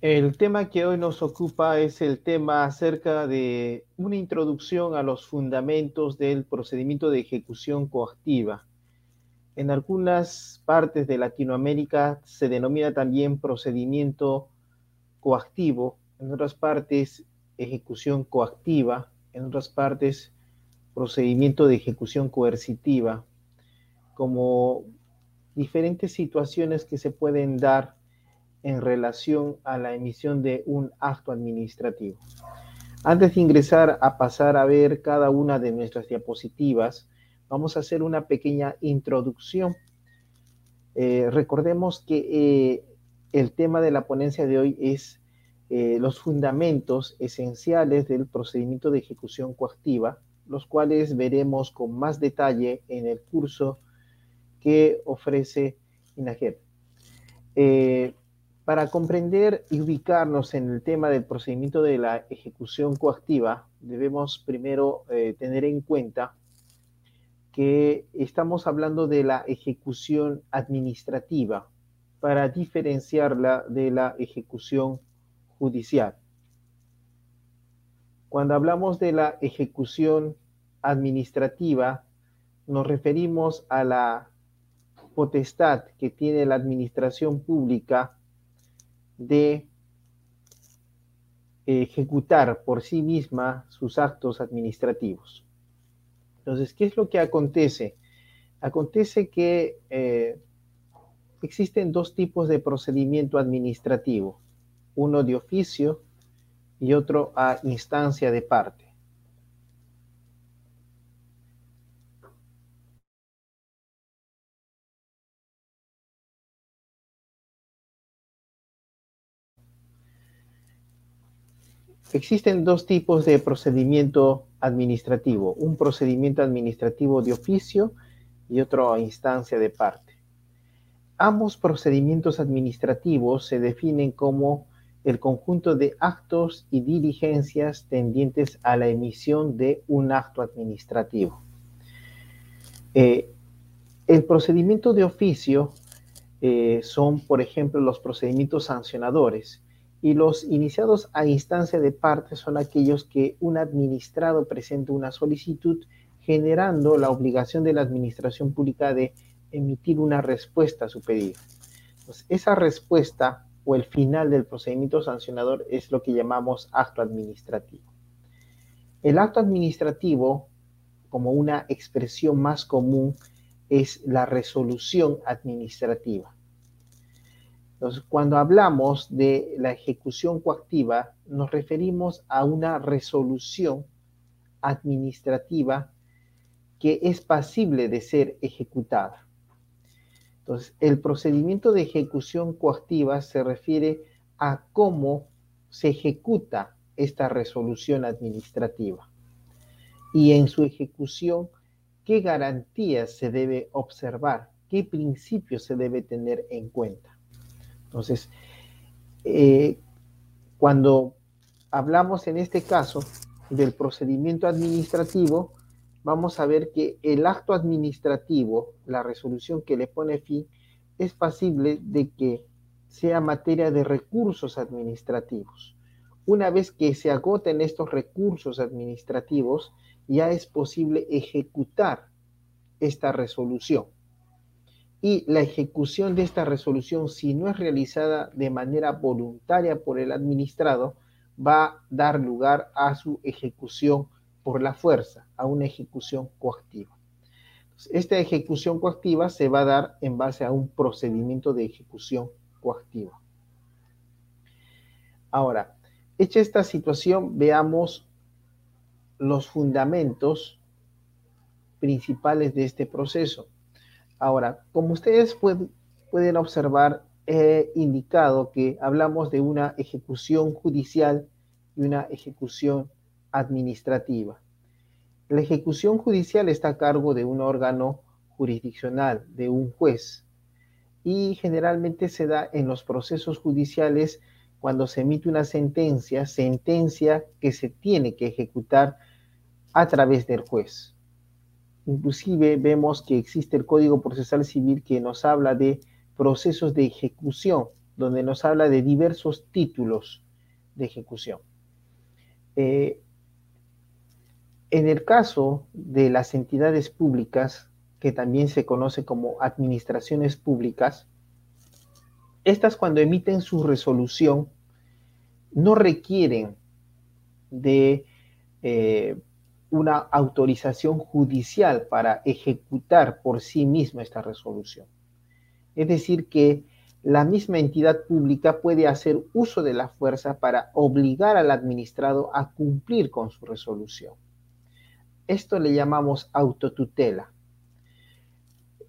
El tema que hoy nos ocupa es el tema acerca de una introducción a los fundamentos del procedimiento de ejecución coactiva. En algunas partes de Latinoamérica se denomina también procedimiento coactivo, en otras partes ejecución coactiva, en otras partes procedimiento de ejecución coercitiva, como diferentes situaciones que se pueden dar en relación a la emisión de un acto administrativo. Antes de ingresar a pasar a ver cada una de nuestras diapositivas, vamos a hacer una pequeña introducción. Eh, recordemos que eh, el tema de la ponencia de hoy es eh, los fundamentos esenciales del procedimiento de ejecución coactiva, los cuales veremos con más detalle en el curso que ofrece INAGER. Para comprender y ubicarnos en el tema del procedimiento de la ejecución coactiva, debemos primero eh, tener en cuenta que estamos hablando de la ejecución administrativa para diferenciarla de la ejecución judicial. Cuando hablamos de la ejecución administrativa, nos referimos a la potestad que tiene la administración pública de ejecutar por sí misma sus actos administrativos. Entonces, ¿qué es lo que acontece? Acontece que eh, existen dos tipos de procedimiento administrativo, uno de oficio y otro a instancia de parte. Existen dos tipos de procedimiento administrativo, un procedimiento administrativo de oficio y otro a instancia de parte. Ambos procedimientos administrativos se definen como el conjunto de actos y diligencias tendientes a la emisión de un acto administrativo. Eh, el procedimiento de oficio eh, son, por ejemplo, los procedimientos sancionadores, y los iniciados a instancia de parte son aquellos que un administrado presenta una solicitud generando la obligación de la administración pública de emitir una respuesta a su pedido. esa respuesta o el final del procedimiento sancionador es lo que llamamos acto administrativo. El acto administrativo, como una expresión más común, es la resolución administrativa. Entonces, cuando hablamos de la ejecución coactiva, nos referimos a una resolución administrativa que es pasible de ser ejecutada. Entonces, el procedimiento de ejecución coactiva se refiere a cómo se ejecuta esta resolución administrativa y en su ejecución, qué garantías se debe observar, qué principios se debe tener en cuenta. Entonces, eh, cuando hablamos en este caso del procedimiento administrativo, vamos a ver que el acto administrativo, la resolución que le pone fin, es pasible de que sea materia de recursos administrativos. Una vez que se agoten estos recursos administrativos, ya es posible ejecutar esta resolución y la ejecución de esta resolución, si no es realizada de manera voluntaria por el administrado, va a dar lugar a su ejecución por la fuerza, a una ejecución coactiva. Esta ejecución coactiva se va a dar en base a un procedimiento de ejecución coactiva. Ahora, hecha esta situación, veamos los fundamentos principales de este proceso. Ahora, como ustedes pueden observar, he indicado que hablamos de una ejecución judicial y una ejecución administrativa. La ejecución judicial está a cargo de un órgano jurisdiccional, de un juez, y generalmente se da en los procesos judiciales cuando se emite una sentencia, sentencia que se tiene que ejecutar a través del juez. Inclusive vemos que existe el Código Procesal Civil que nos habla de procesos de ejecución donde nos habla de diversos títulos de ejecución. Eh, en el caso de las entidades públicas, que también se conoce como administraciones públicas, estas cuando emiten su resolución no requieren de eh, una autorización judicial para ejecutar por sí misma esta resolución. Es decir, que la misma entidad pública puede hacer uso de la fuerza para obligar al administrado a cumplir con su resolución. Esto le llamamos autotutela.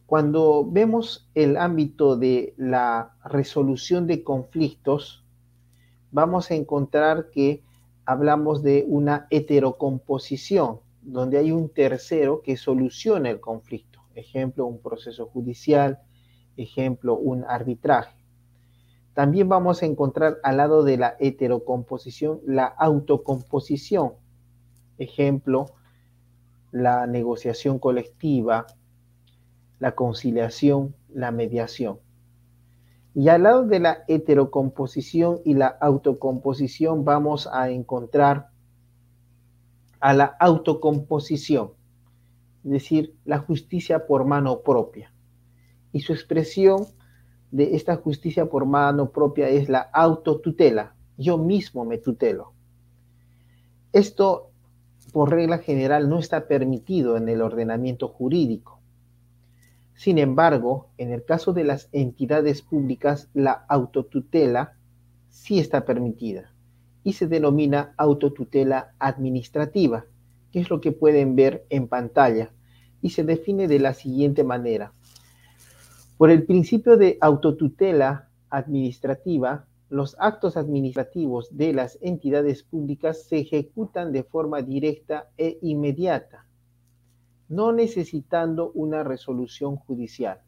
Cuando vemos el ámbito de la resolución de conflictos, vamos a encontrar que hablamos de una heterocomposición, donde hay un tercero que soluciona el conflicto. Ejemplo, un proceso judicial, ejemplo, un arbitraje. También vamos a encontrar al lado de la heterocomposición la autocomposición. Ejemplo, la negociación colectiva, la conciliación, la mediación. Y al lado de la heterocomposición y la autocomposición vamos a encontrar a la autocomposición, es decir, la justicia por mano propia. Y su expresión de esta justicia por mano propia es la autotutela. Yo mismo me tutelo. Esto, por regla general, no está permitido en el ordenamiento jurídico. Sin embargo, en el caso de las entidades públicas, la autotutela sí está permitida y se denomina autotutela administrativa, que es lo que pueden ver en pantalla, y se define de la siguiente manera. Por el principio de autotutela administrativa, los actos administrativos de las entidades públicas se ejecutan de forma directa e inmediata no necesitando una resolución judicial.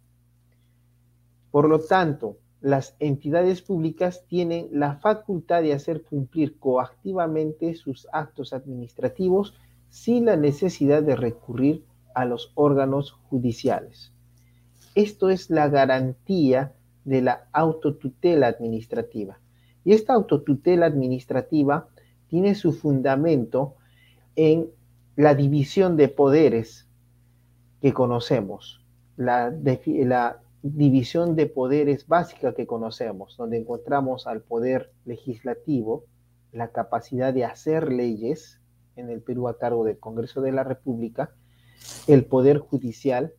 Por lo tanto, las entidades públicas tienen la facultad de hacer cumplir coactivamente sus actos administrativos sin la necesidad de recurrir a los órganos judiciales. Esto es la garantía de la autotutela administrativa. Y esta autotutela administrativa tiene su fundamento en la división de poderes que conocemos, la, la división de poderes básica que conocemos, donde encontramos al poder legislativo, la capacidad de hacer leyes en el Perú a cargo del Congreso de la República, el poder judicial,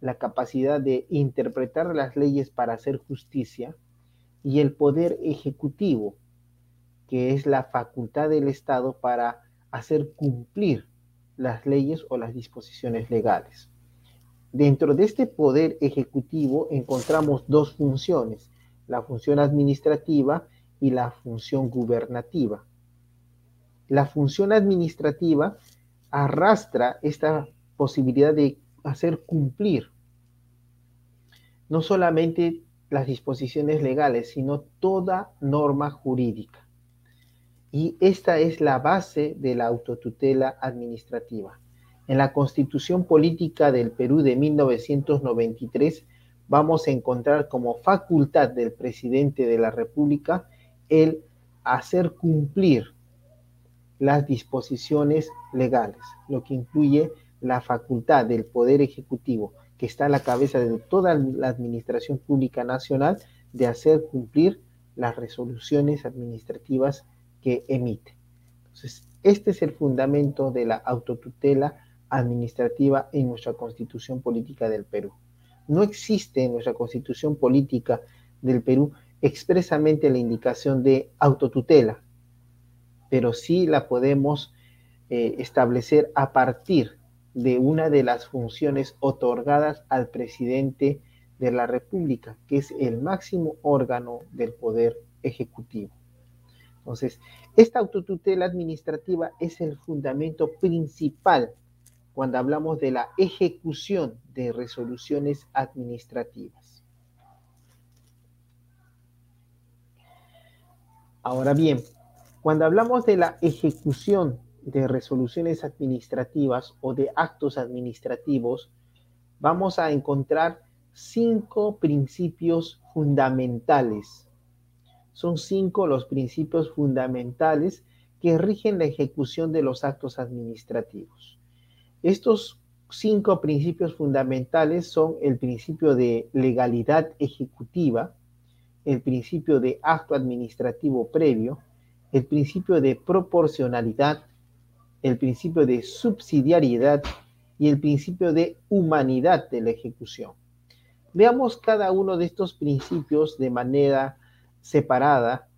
la capacidad de interpretar las leyes para hacer justicia, y el poder ejecutivo, que es la facultad del Estado para hacer cumplir las leyes o las disposiciones legales. Dentro de este poder ejecutivo encontramos dos funciones, la función administrativa y la función gubernativa. La función administrativa arrastra esta posibilidad de hacer cumplir no solamente las disposiciones legales, sino toda norma jurídica. Y esta es la base de la autotutela administrativa. En la Constitución Política del Perú de 1993 vamos a encontrar como facultad del presidente de la República el hacer cumplir las disposiciones legales, lo que incluye la facultad del Poder Ejecutivo, que está a la cabeza de toda la Administración Pública Nacional, de hacer cumplir las resoluciones administrativas que emite. Entonces, este es el fundamento de la autotutela administrativa en nuestra constitución política del Perú. No existe en nuestra constitución política del Perú expresamente la indicación de autotutela, pero sí la podemos eh, establecer a partir de una de las funciones otorgadas al presidente de la República, que es el máximo órgano del poder ejecutivo. Entonces, esta autotutela administrativa es el fundamento principal cuando hablamos de la ejecución de resoluciones administrativas. Ahora bien, cuando hablamos de la ejecución de resoluciones administrativas o de actos administrativos, vamos a encontrar cinco principios fundamentales. Son cinco los principios fundamentales que rigen la ejecución de los actos administrativos. Estos cinco principios fundamentales son el principio de legalidad ejecutiva, el principio de acto administrativo previo, el principio de proporcionalidad, el principio de subsidiariedad y el principio de humanidad de la ejecución. Veamos cada uno de estos principios de manera separada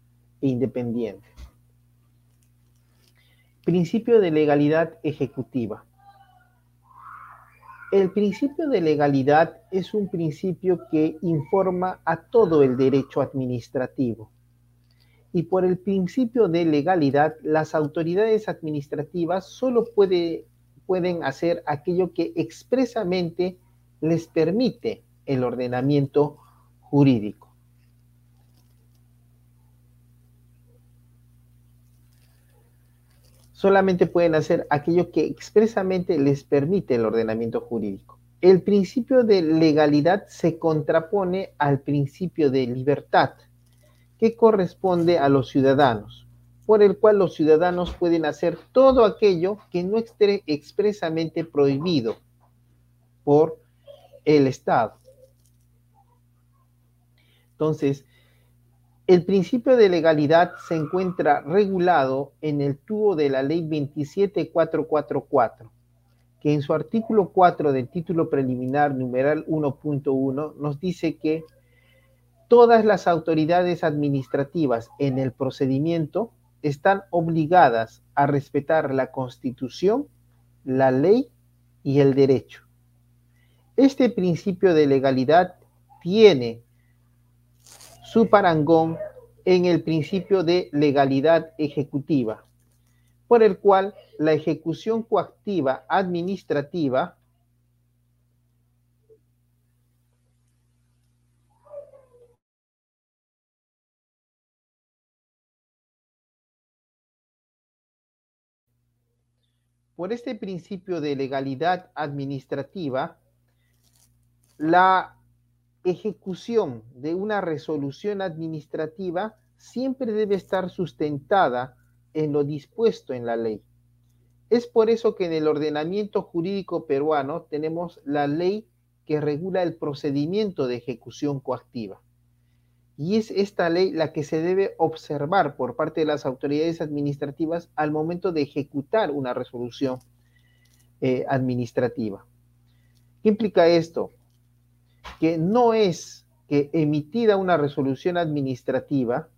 e independiente. Principio de legalidad ejecutiva. El principio de legalidad es un principio que informa a todo el derecho administrativo. Y por el principio de legalidad, las autoridades administrativas solo pueden hacer aquello que expresamente les permite el ordenamiento jurídico. Solamente pueden hacer aquello que expresamente les permite el ordenamiento jurídico. El principio de legalidad se contrapone al principio de libertad, que corresponde a los ciudadanos, por el cual los ciudadanos pueden hacer todo aquello que no esté expresamente prohibido por el Estado. Entonces, el principio de legalidad se encuentra regulado en el tubo de la ley 27444, que en su artículo 4 del título preliminar numeral 1.1 nos dice que todas las autoridades administrativas en el procedimiento están obligadas a respetar la Constitución, la ley y el derecho. Este principio de legalidad tiene su parangón en el principio de legalidad ejecutiva, por el cual la ejecución coactiva administrativa por este principio de legalidad administrativa, la ejecución de una resolución administrativa siempre debe estar sustentada en lo dispuesto en la ley. Es por eso que en el ordenamiento jurídico peruano tenemos la ley que regula el procedimiento de ejecución coactiva. Y es esta ley la que se debe observar por parte de las autoridades administrativas al momento de ejecutar una resolución eh, administrativa. ¿Qué implica esto? Que no es que emitida una resolución administrativa,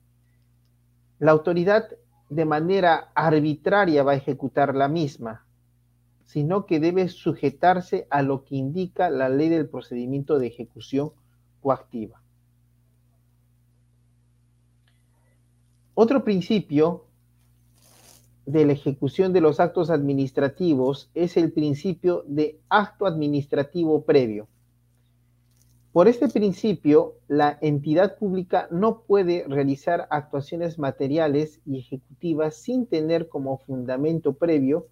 la autoridad de manera arbitraria va a ejecutar la misma, sino que debe sujetarse a lo que indica la ley del procedimiento de ejecución coactiva. Otro principio de la ejecución de los actos administrativos es el principio de acto administrativo previo. Por este principio, la entidad pública no puede realizar actuaciones materiales y ejecutivas sin tener como fundamento previo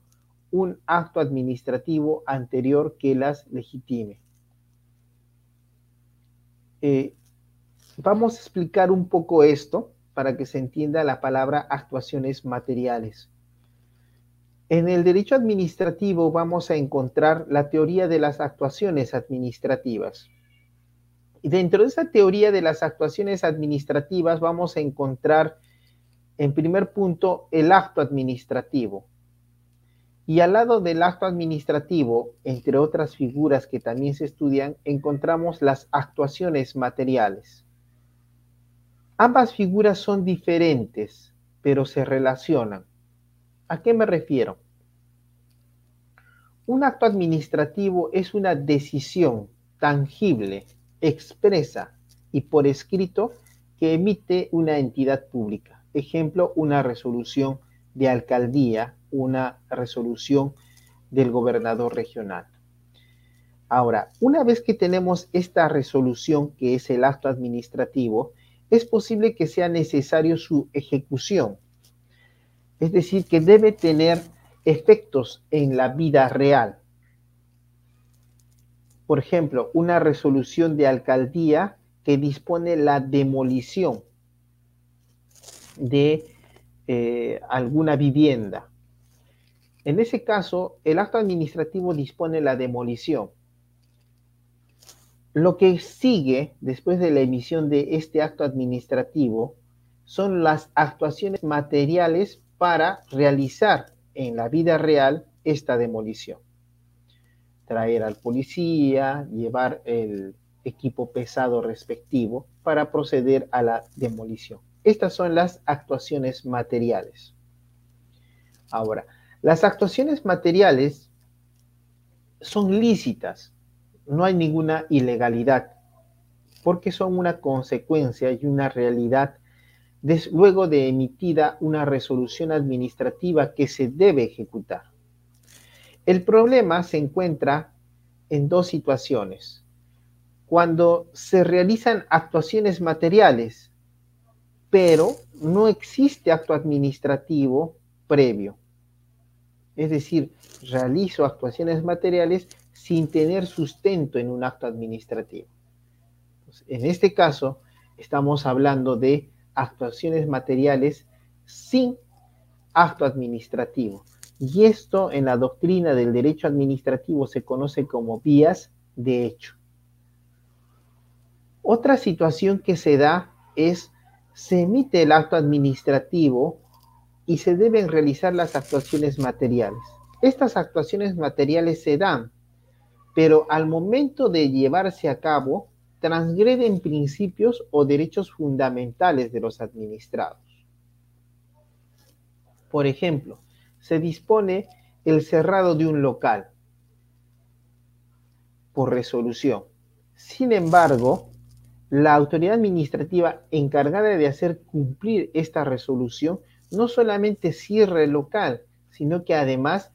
un acto administrativo anterior que las legitime. Eh, vamos a explicar un poco esto para que se entienda la palabra actuaciones materiales. En el derecho administrativo vamos a encontrar la teoría de las actuaciones administrativas. Y dentro de esa teoría de las actuaciones administrativas vamos a encontrar, en primer punto, el acto administrativo. Y al lado del acto administrativo, entre otras figuras que también se estudian, encontramos las actuaciones materiales. Ambas figuras son diferentes, pero se relacionan. ¿A qué me refiero? Un acto administrativo es una decisión tangible expresa y por escrito que emite una entidad pública. Ejemplo, una resolución de alcaldía, una resolución del gobernador regional. Ahora, una vez que tenemos esta resolución, que es el acto administrativo, es posible que sea necesario su ejecución. Es decir, que debe tener efectos en la vida real. Por ejemplo, una resolución de alcaldía que dispone la demolición de eh, alguna vivienda. En ese caso, el acto administrativo dispone la demolición. Lo que sigue después de la emisión de este acto administrativo son las actuaciones materiales para realizar en la vida real esta demolición. Traer al policía, llevar el equipo pesado respectivo para proceder a la demolición. Estas son las actuaciones materiales. Ahora, las actuaciones materiales son lícitas, no hay ninguna ilegalidad, porque son una consecuencia y una realidad luego de emitida una resolución administrativa que se debe ejecutar. El problema se encuentra en dos situaciones. Cuando se realizan actuaciones materiales pero no existe acto administrativo previo. Es decir, realizo actuaciones materiales sin tener sustento en un acto administrativo. en este caso, estamos hablando de actuaciones materiales sin acto administrativo. Y esto en la doctrina del derecho administrativo se conoce como vías de hecho. Otra situación que se da es se emite el acto administrativo y se deben realizar las actuaciones materiales. Estas actuaciones materiales se dan, pero al momento de llevarse a cabo, transgreden principios o derechos fundamentales de los administrados. Por ejemplo, se dispone el cerrado de un local por resolución. Sin embargo, la autoridad administrativa encargada de hacer cumplir esta resolución no solamente cierra el local, sino que además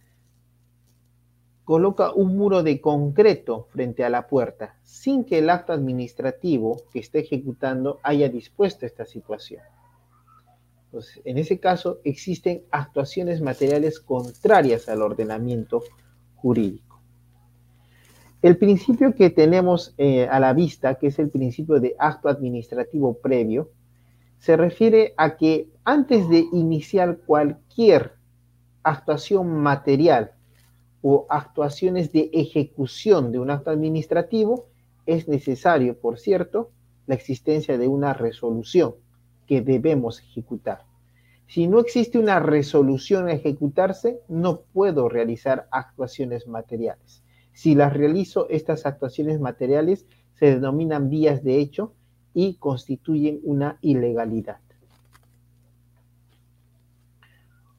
coloca un muro de concreto frente a la puerta, sin que el acto administrativo que esté ejecutando haya dispuesto esta situación. En ese caso, existen actuaciones materiales contrarias al ordenamiento jurídico. El principio que tenemos eh, a la vista, que es el principio de acto administrativo previo, se refiere a que antes de iniciar cualquier actuación material o actuaciones de ejecución de un acto administrativo, es necesario, por cierto, la existencia de una resolución que debemos ejecutar. Si no existe una resolución a ejecutarse, no puedo realizar actuaciones materiales. Si las realizo, estas actuaciones materiales se denominan vías de hecho y constituyen una ilegalidad.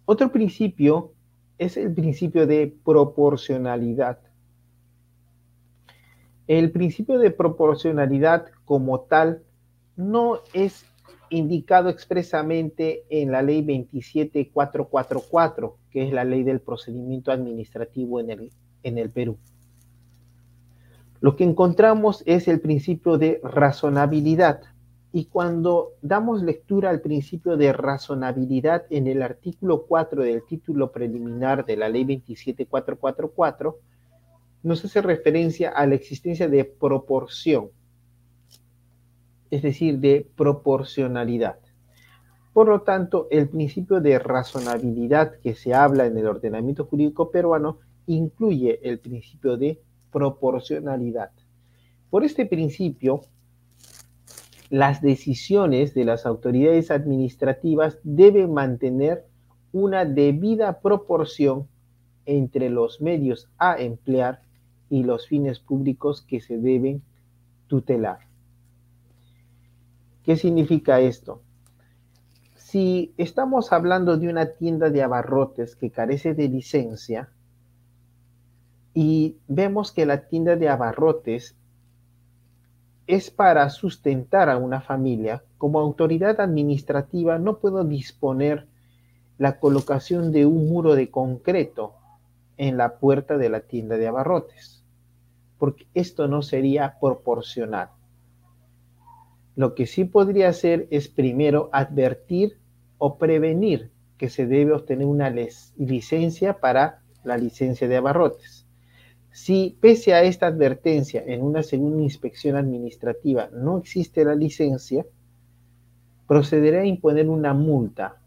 Otro principio es el principio de proporcionalidad. El principio de proporcionalidad como tal no es indicado expresamente en la ley 27444, que es la ley del procedimiento administrativo en el, Perú. Lo que encontramos es el principio de razonabilidad. Y cuando damos lectura al principio de razonabilidad en el artículo 4 del título preliminar de la ley 27444, nos hace referencia a la existencia de proporción, es decir, de proporcionalidad. Por lo tanto, el principio de razonabilidad que se habla en el ordenamiento jurídico peruano incluye el principio de proporcionalidad. Por este principio, las decisiones de las autoridades administrativas deben mantener una debida proporción entre los medios a emplear y los fines públicos que se deben tutelar. ¿Qué significa esto? Si estamos hablando de una tienda de abarrotes que carece de licencia, y vemos que la tienda de abarrotes es para sustentar a una familia. Como autoridad administrativa no puedo disponer la colocación de un muro de concreto en la puerta de la tienda de abarrotes, porque esto no sería proporcional. Lo que sí podría hacer es primero advertir o prevenir que se debe obtener una licencia para la licencia de abarrotes. Si pese a esta advertencia en una segunda inspección administrativa no existe la licencia, procederá a imponer una multa,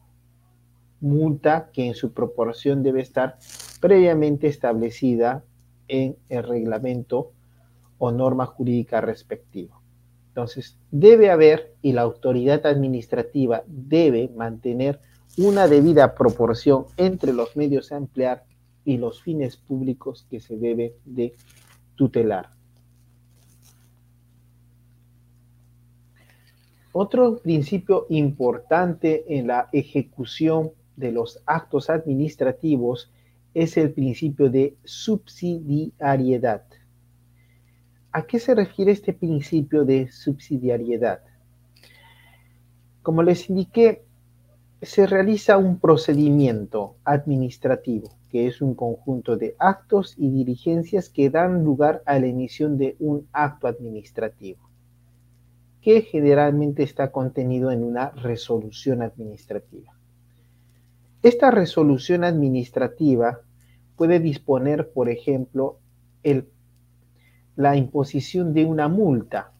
multa que en su proporción debe estar previamente establecida en el reglamento o norma jurídica respectiva. Entonces, debe haber y la autoridad administrativa debe mantener una debida proporción entre los medios a emplear y los fines públicos que se debe de tutelar. Otro principio importante en la ejecución de los actos administrativos es el principio de subsidiariedad. ¿A qué se refiere este principio de subsidiariedad? Como les indiqué, se realiza un procedimiento administrativo, que es un conjunto de actos y diligencias que dan lugar a la emisión de un acto administrativo, que generalmente está contenido en una resolución administrativa. Esta resolución administrativa puede disponer, por ejemplo, la imposición de una multa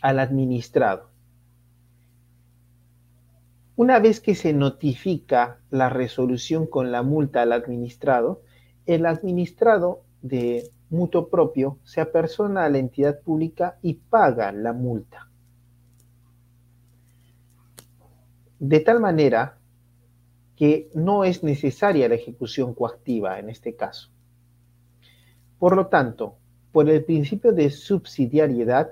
al administrado una vez que se notifica la resolución con la multa al administrado, el administrado de mutuo propio se apersona a la entidad pública y paga la multa. De tal manera que no es necesaria la ejecución coactiva en este caso. Por lo tanto, por el principio de subsidiariedad,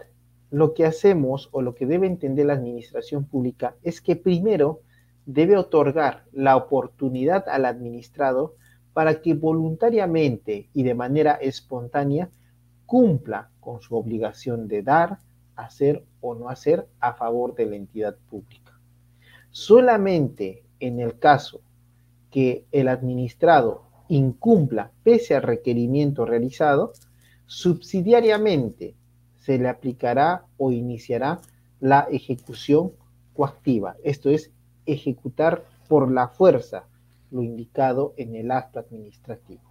lo que hacemos o lo que debe entender la administración pública es que primero debe otorgar la oportunidad al administrado para que voluntariamente y de manera espontánea cumpla con su obligación de dar, hacer o no hacer a favor de la entidad pública. Solamente en el caso que el administrado incumpla pese al requerimiento realizado, subsidiariamente se le aplicará o iniciará la ejecución coactiva, esto es, ejecutar por la fuerza lo indicado en el acto administrativo.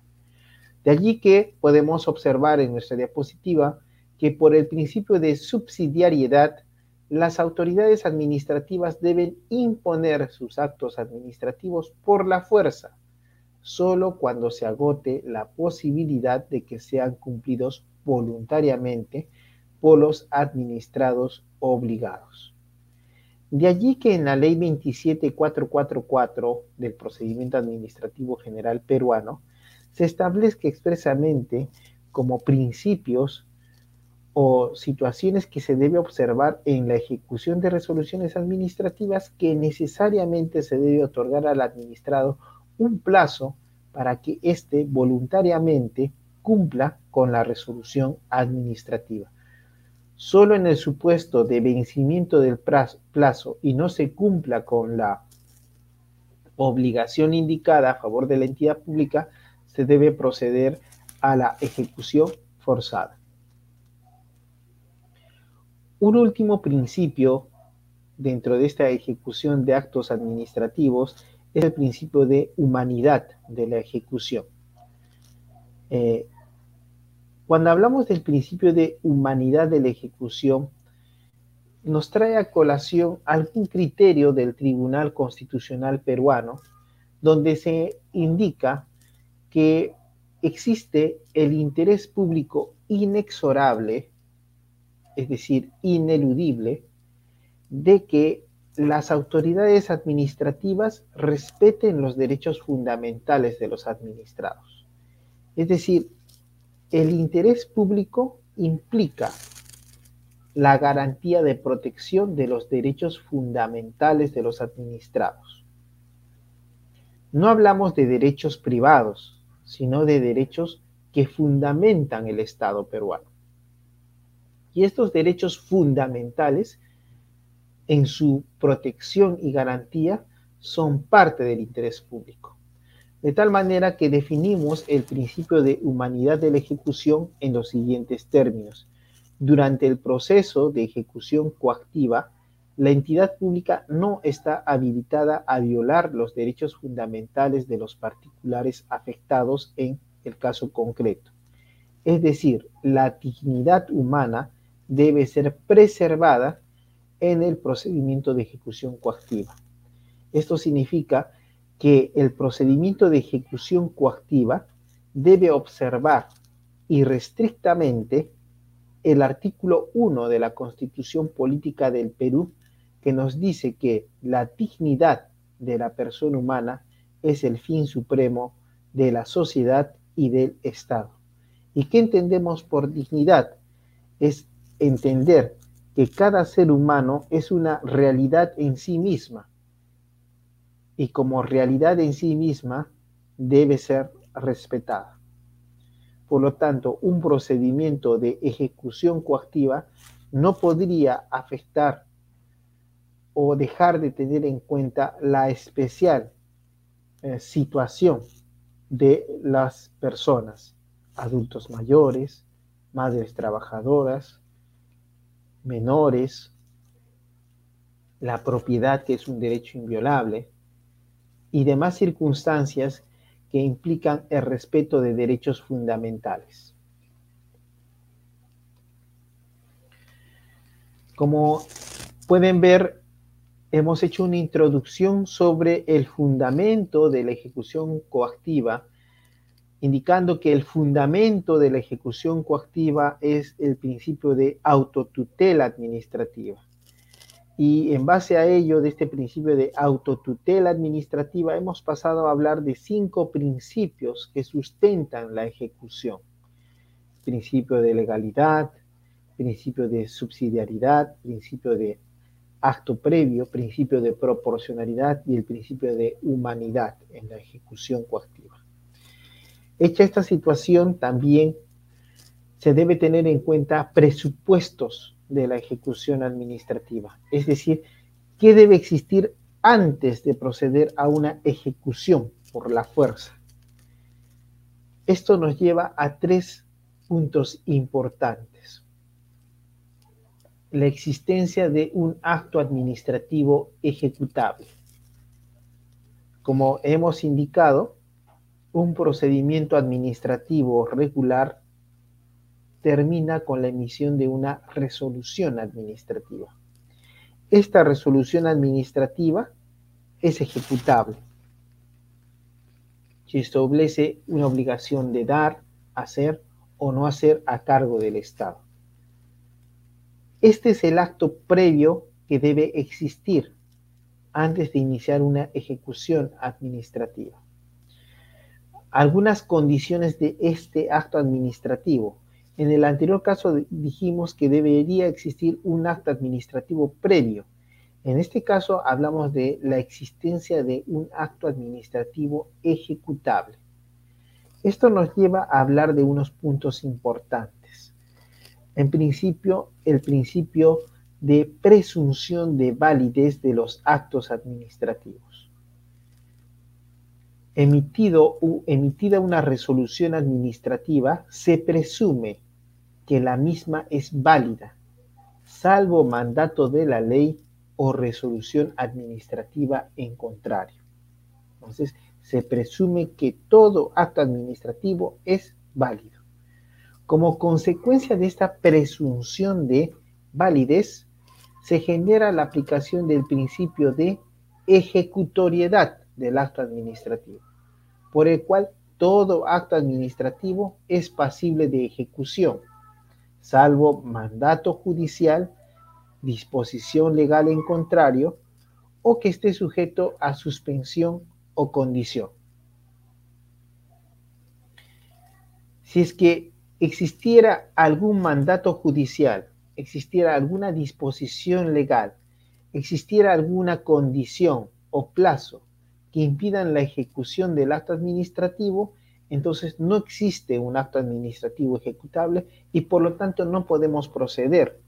De allí que podemos observar en nuestra diapositiva que por el principio de subsidiariedad, las autoridades administrativas deben imponer sus actos administrativos por la fuerza, solo cuando se agote la posibilidad de que sean cumplidos voluntariamente por los administrados obligados. De allí que en la ley 27444 del procedimiento administrativo general peruano se establezca expresamente como principios o situaciones que se debe observar en la ejecución de resoluciones administrativas que necesariamente se debe otorgar al administrado un plazo para que éste voluntariamente cumpla con la resolución administrativa. Solo en el supuesto de vencimiento del plazo y no se cumpla con la obligación indicada a favor de la entidad pública, se debe proceder a la ejecución forzada. Un último principio dentro de esta ejecución de actos administrativos es el principio de humanidad de la ejecución. Eh, cuando hablamos del principio de humanidad de la ejecución, nos trae a colación algún criterio del Tribunal Constitucional peruano, donde se indica que existe el interés público inexorable, es decir, ineludible, de que las autoridades administrativas respeten los derechos fundamentales de los administrados. Es decir, el interés público implica la garantía de protección de los derechos fundamentales de los administrados. No hablamos de derechos privados, sino de derechos que fundamentan el Estado peruano. Y estos derechos fundamentales, en su protección y garantía, son parte del interés público de tal manera que definimos el principio de humanidad de la ejecución en los siguientes términos. Durante el proceso de ejecución coactiva, la entidad pública no está habilitada a violar los derechos fundamentales de los particulares afectados en el caso concreto. Es decir, la dignidad humana debe ser preservada en el procedimiento de ejecución coactiva. Esto significa que el procedimiento de ejecución coactiva debe observar irrestrictamente el artículo 1 de la Constitución Política del Perú, que nos dice que la dignidad de la persona humana es el fin supremo de la sociedad y del Estado. ¿Y qué entendemos por dignidad? Es entender que cada ser humano es una realidad en sí misma y como realidad en sí misma debe ser respetada. Por lo tanto, un procedimiento de ejecución coactiva no podría afectar o dejar de tener en cuenta la especial eh, situación de las personas, adultos mayores, madres trabajadoras, menores, la propiedad que es un derecho inviolable y demás circunstancias que implican el respeto de derechos fundamentales. Como pueden ver, hemos hecho una introducción sobre el fundamento de la ejecución coactiva, indicando que el fundamento de la ejecución coactiva es el principio de autotutela administrativa. Y en base a ello, de este principio de autotutela administrativa, hemos pasado a hablar de cinco principios que sustentan la ejecución. Principio de legalidad, principio de subsidiariedad, principio de acto previo, principio de proporcionalidad y el principio de humanidad en la ejecución coactiva. Hecha esta situación, también se debe tener en cuenta presupuestos de la ejecución administrativa, es decir, qué debe existir antes de proceder a una ejecución por la fuerza. Esto nos lleva a tres puntos importantes la existencia de un acto administrativo ejecutable. Como hemos indicado, un procedimiento administrativo regular termina con la emisión de una resolución administrativa. Esta resolución administrativa es ejecutable. Se establece una obligación de dar, hacer o no hacer a cargo del Estado. Este es el acto previo que debe existir antes de iniciar una ejecución administrativa. Algunas condiciones de este acto administrativo. En el anterior caso dijimos que debería existir un acto administrativo previo. En este caso hablamos de la existencia de un acto administrativo ejecutable. Esto nos lleva a hablar de unos puntos importantes. En principio, el principio de presunción de validez de los actos administrativos. Emitido, emitida una resolución administrativa, se presume que la misma es válida, salvo mandato de la ley o resolución administrativa en contrario. Entonces, se presume que todo acto administrativo es válido. Como consecuencia de esta presunción de validez, se genera la aplicación del principio de ejecutoriedad del acto administrativo, por el cual todo acto administrativo es pasible de ejecución, salvo mandato judicial, disposición legal en contrario o que esté sujeto a suspensión o condición. Si es que existiera algún mandato judicial, existiera alguna disposición legal, existiera alguna condición o plazo que impidan la ejecución del acto administrativo, entonces no existe un acto administrativo ejecutable y por lo tanto no podemos proceder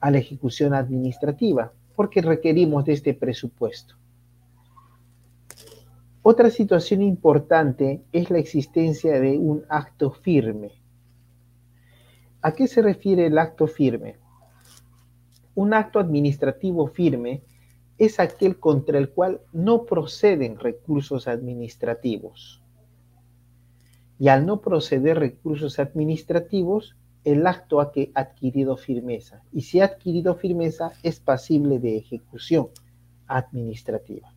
a la ejecución administrativa porque requerimos de este presupuesto. Otra situación importante es la existencia de un acto firme. ¿A qué se refiere el acto firme? Un acto administrativo firme es aquel contra el cual no proceden recursos administrativos. y al no proceder recursos administrativos, el acto ha adquirido firmeza. Y si ha adquirido firmeza, es pasible de ejecución administrativa.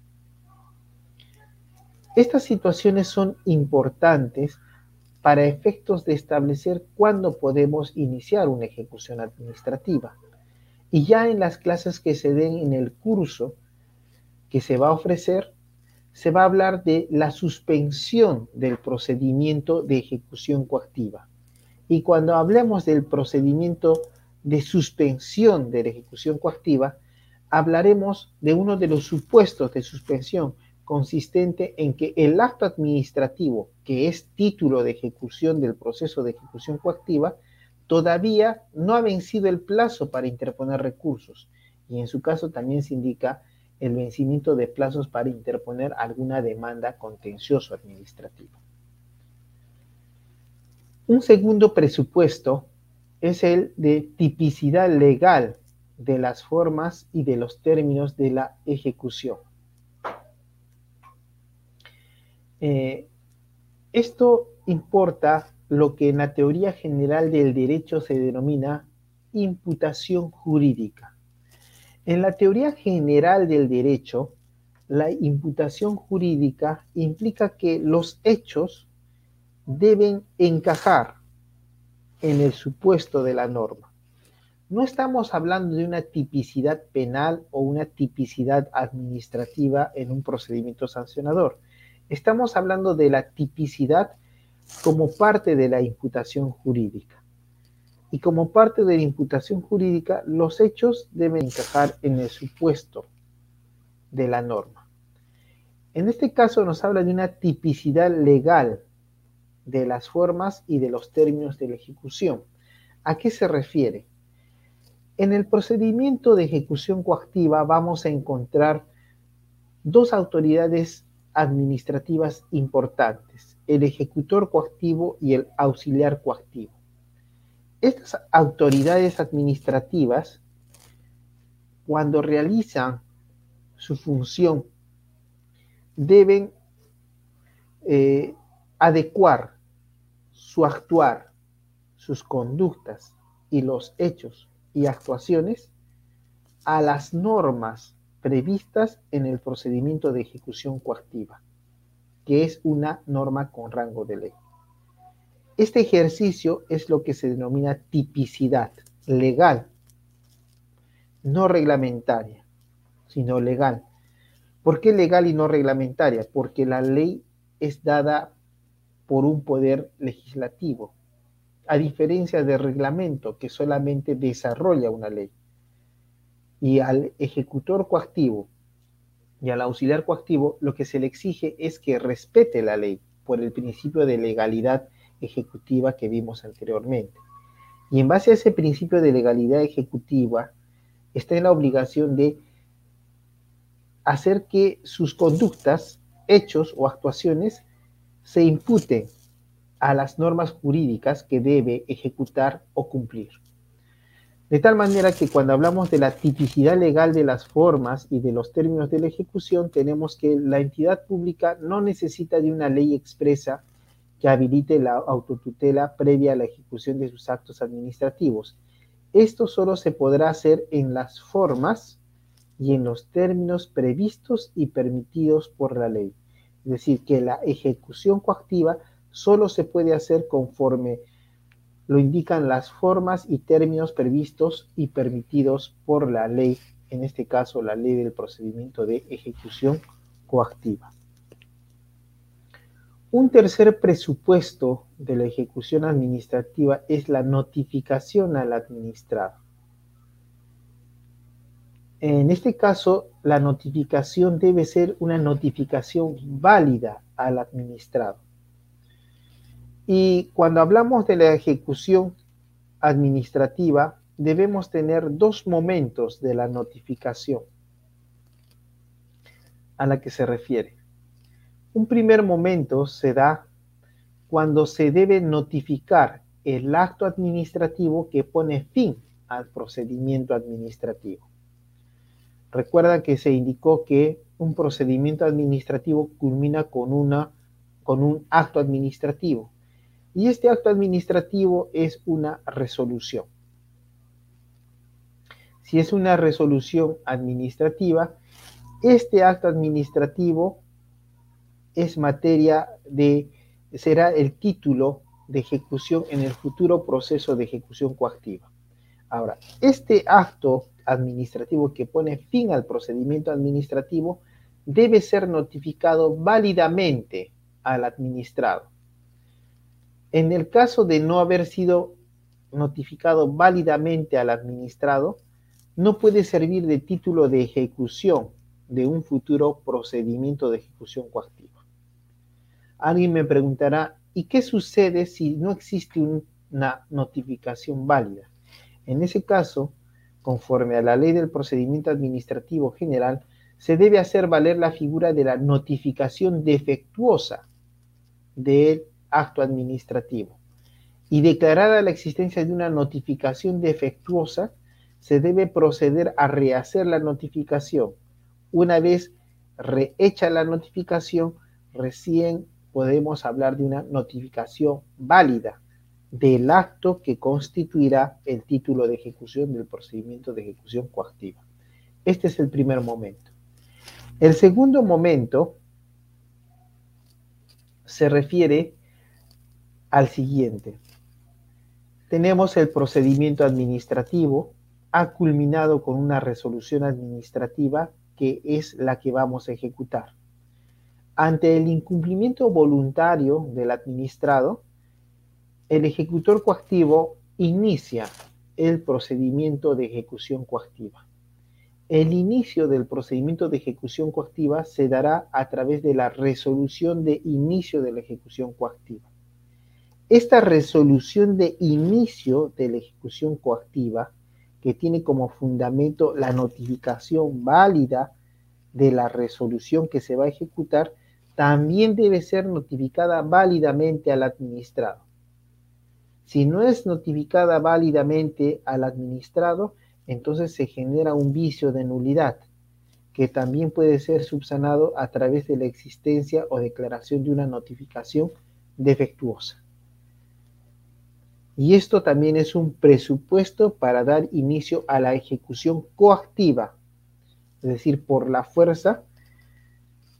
Estas situaciones son importantes para efectos de establecer cuándo podemos iniciar una ejecución administrativa. Y ya en las clases que se den en el curso que se va a ofrecer, se va a hablar de la suspensión del procedimiento de ejecución coactiva. Y cuando hablemos del procedimiento de suspensión de la ejecución coactiva, hablaremos de uno de los supuestos de suspensión consistente en que el acto administrativo, que es título de ejecución del proceso de ejecución coactiva, todavía no ha vencido el plazo para interponer recursos. Y en su caso también se indica el vencimiento de plazos para interponer alguna demanda contencioso administrativa. Un segundo presupuesto es el de tipicidad legal de las formas y de los términos de la ejecución. Eh, esto importa lo que en la teoría general del derecho se denomina imputación jurídica. En la teoría general del derecho, la imputación jurídica implica que los hechos deben encajar en el supuesto de la norma. No estamos hablando de una tipicidad penal o una tipicidad administrativa en un procedimiento sancionador. Estamos hablando de la tipicidad como parte de la imputación jurídica. Y como parte de la imputación jurídica, los hechos deben encajar en el supuesto de la norma. En este caso nos habla de una tipicidad legal de las formas y de los términos de la ejecución. ¿A qué se refiere? En el procedimiento de ejecución coactiva vamos a encontrar dos autoridades administrativas importantes, el ejecutor coactivo y el auxiliar coactivo. Estas autoridades administrativas, cuando realizan su función, deben eh, adecuar su actuar, sus conductas y los hechos y actuaciones a las normas previstas en el procedimiento de ejecución coactiva, que es una norma con rango de ley. Este ejercicio es lo que se denomina tipicidad legal, no reglamentaria, sino legal. ¿Por qué legal y no reglamentaria? Porque la ley es dada por un poder legislativo, a diferencia del reglamento que solamente desarrolla una ley y al ejecutor coactivo y al auxiliar coactivo lo que se le exige es que respete la ley por el principio de legalidad ejecutiva que vimos anteriormente. Y en base a ese principio de legalidad ejecutiva, está en la obligación de hacer que sus conductas, hechos o actuaciones se imputen a las normas jurídicas que debe ejecutar o cumplir. De tal manera que cuando hablamos de la tipicidad legal de las formas y de los términos de la ejecución, tenemos que la entidad pública no necesita de una ley expresa que habilite la autotutela previa a la ejecución de sus actos administrativos. Esto solo se podrá hacer en las formas y en los términos previstos y permitidos por la ley. Es decir, que la ejecución coactiva solo se puede hacer conforme lo indican las formas y términos previstos y permitidos por la ley, en este caso la ley del procedimiento de ejecución coactiva. Un tercer presupuesto de la ejecución administrativa es la notificación al administrado. En este caso, la notificación debe ser una notificación válida al administrado. Y cuando hablamos de la ejecución administrativa, debemos tener dos momentos de la notificación a la que se refiere. Un primer momento se da cuando se debe notificar el acto administrativo que pone fin al procedimiento administrativo. Recuerda que se indicó que un procedimiento administrativo culmina con, una, con un acto administrativo Y este acto administrativo es una resolución. Si es una resolución administrativa, este acto administrativo es materia de, será el título de ejecución en el futuro proceso de ejecución coactiva. Ahora, este acto administrativo que pone fin al procedimiento administrativo debe ser notificado válidamente al administrado. En el caso de no haber sido notificado válidamente al administrado, no puede servir de título de ejecución de un futuro procedimiento de ejecución coactiva. Alguien me preguntará, ¿y qué sucede si no existe una notificación válida? En ese caso, conforme a la ley del procedimiento administrativo general, se debe hacer valer la figura de la notificación defectuosa del acto administrativo. Y declarada la existencia de una notificación defectuosa, se debe proceder a rehacer la notificación. Una vez rehecha la notificación, recién podemos hablar de una notificación válida del acto que constituirá el título de ejecución del procedimiento de ejecución coactiva. Este es el primer momento. El segundo momento se refiere al siguiente. Tenemos el procedimiento administrativo, ha culminado con una resolución administrativa que es la que vamos a ejecutar. Ante el incumplimiento voluntario del administrado, el ejecutor coactivo inicia el procedimiento de ejecución coactiva. El inicio del procedimiento de ejecución coactiva se dará a través de la resolución de inicio de la ejecución coactiva. Esta resolución de inicio de la ejecución coactiva, que tiene como fundamento la notificación válida de la resolución que se va a ejecutar, también debe ser notificada válidamente al administrado. Si no es notificada válidamente al administrado, entonces se genera un vicio de nulidad, que también puede ser subsanado a través de la existencia o declaración de una notificación defectuosa. Y esto también es un presupuesto para dar inicio a la ejecución coactiva, es decir, por la fuerza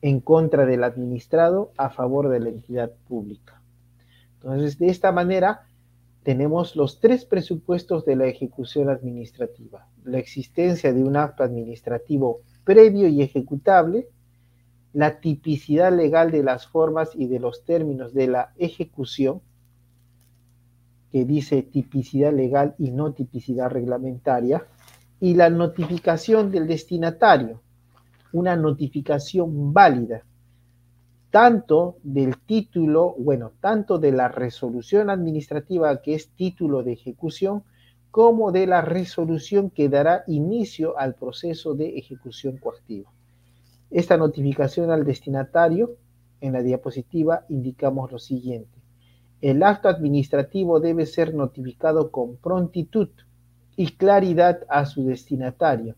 en contra del administrado a favor de la entidad pública. Entonces, de esta manera, tenemos los tres presupuestos de la ejecución administrativa. La existencia de un acto administrativo previo y ejecutable, la tipicidad legal de las formas y de los términos de la ejecución, que dice tipicidad legal y no tipicidad reglamentaria, y la notificación del destinatario, una notificación válida, tanto del título, bueno, tanto de la resolución administrativa que es título de ejecución, como de la resolución que dará inicio al proceso de ejecución coactiva. Esta notificación al destinatario, en la diapositiva indicamos lo siguiente. El acto administrativo debe ser notificado con prontitud y claridad a su destinatario,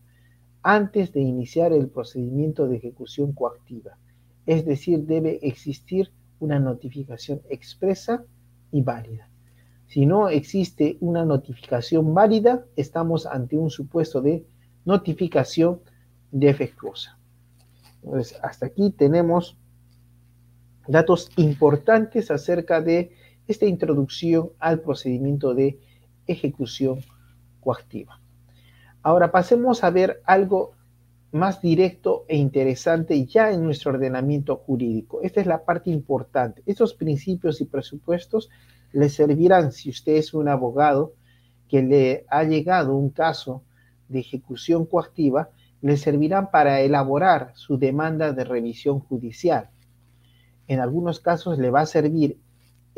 antes de iniciar el procedimiento de ejecución coactiva. Es decir, debe existir una notificación expresa y válida. Si no existe una notificación válida, estamos ante un supuesto de notificación defectuosa. Entonces, hasta aquí tenemos datos importantes acerca de esta introducción al procedimiento de ejecución coactiva. Ahora pasemos a ver algo más directo e interesante ya en nuestro ordenamiento jurídico. Esta es la parte importante. Estos principios y presupuestos le servirán si usted es un abogado que le ha llegado un caso de ejecución coactiva, le servirán para elaborar su demanda de revisión judicial. En algunos casos le va a servir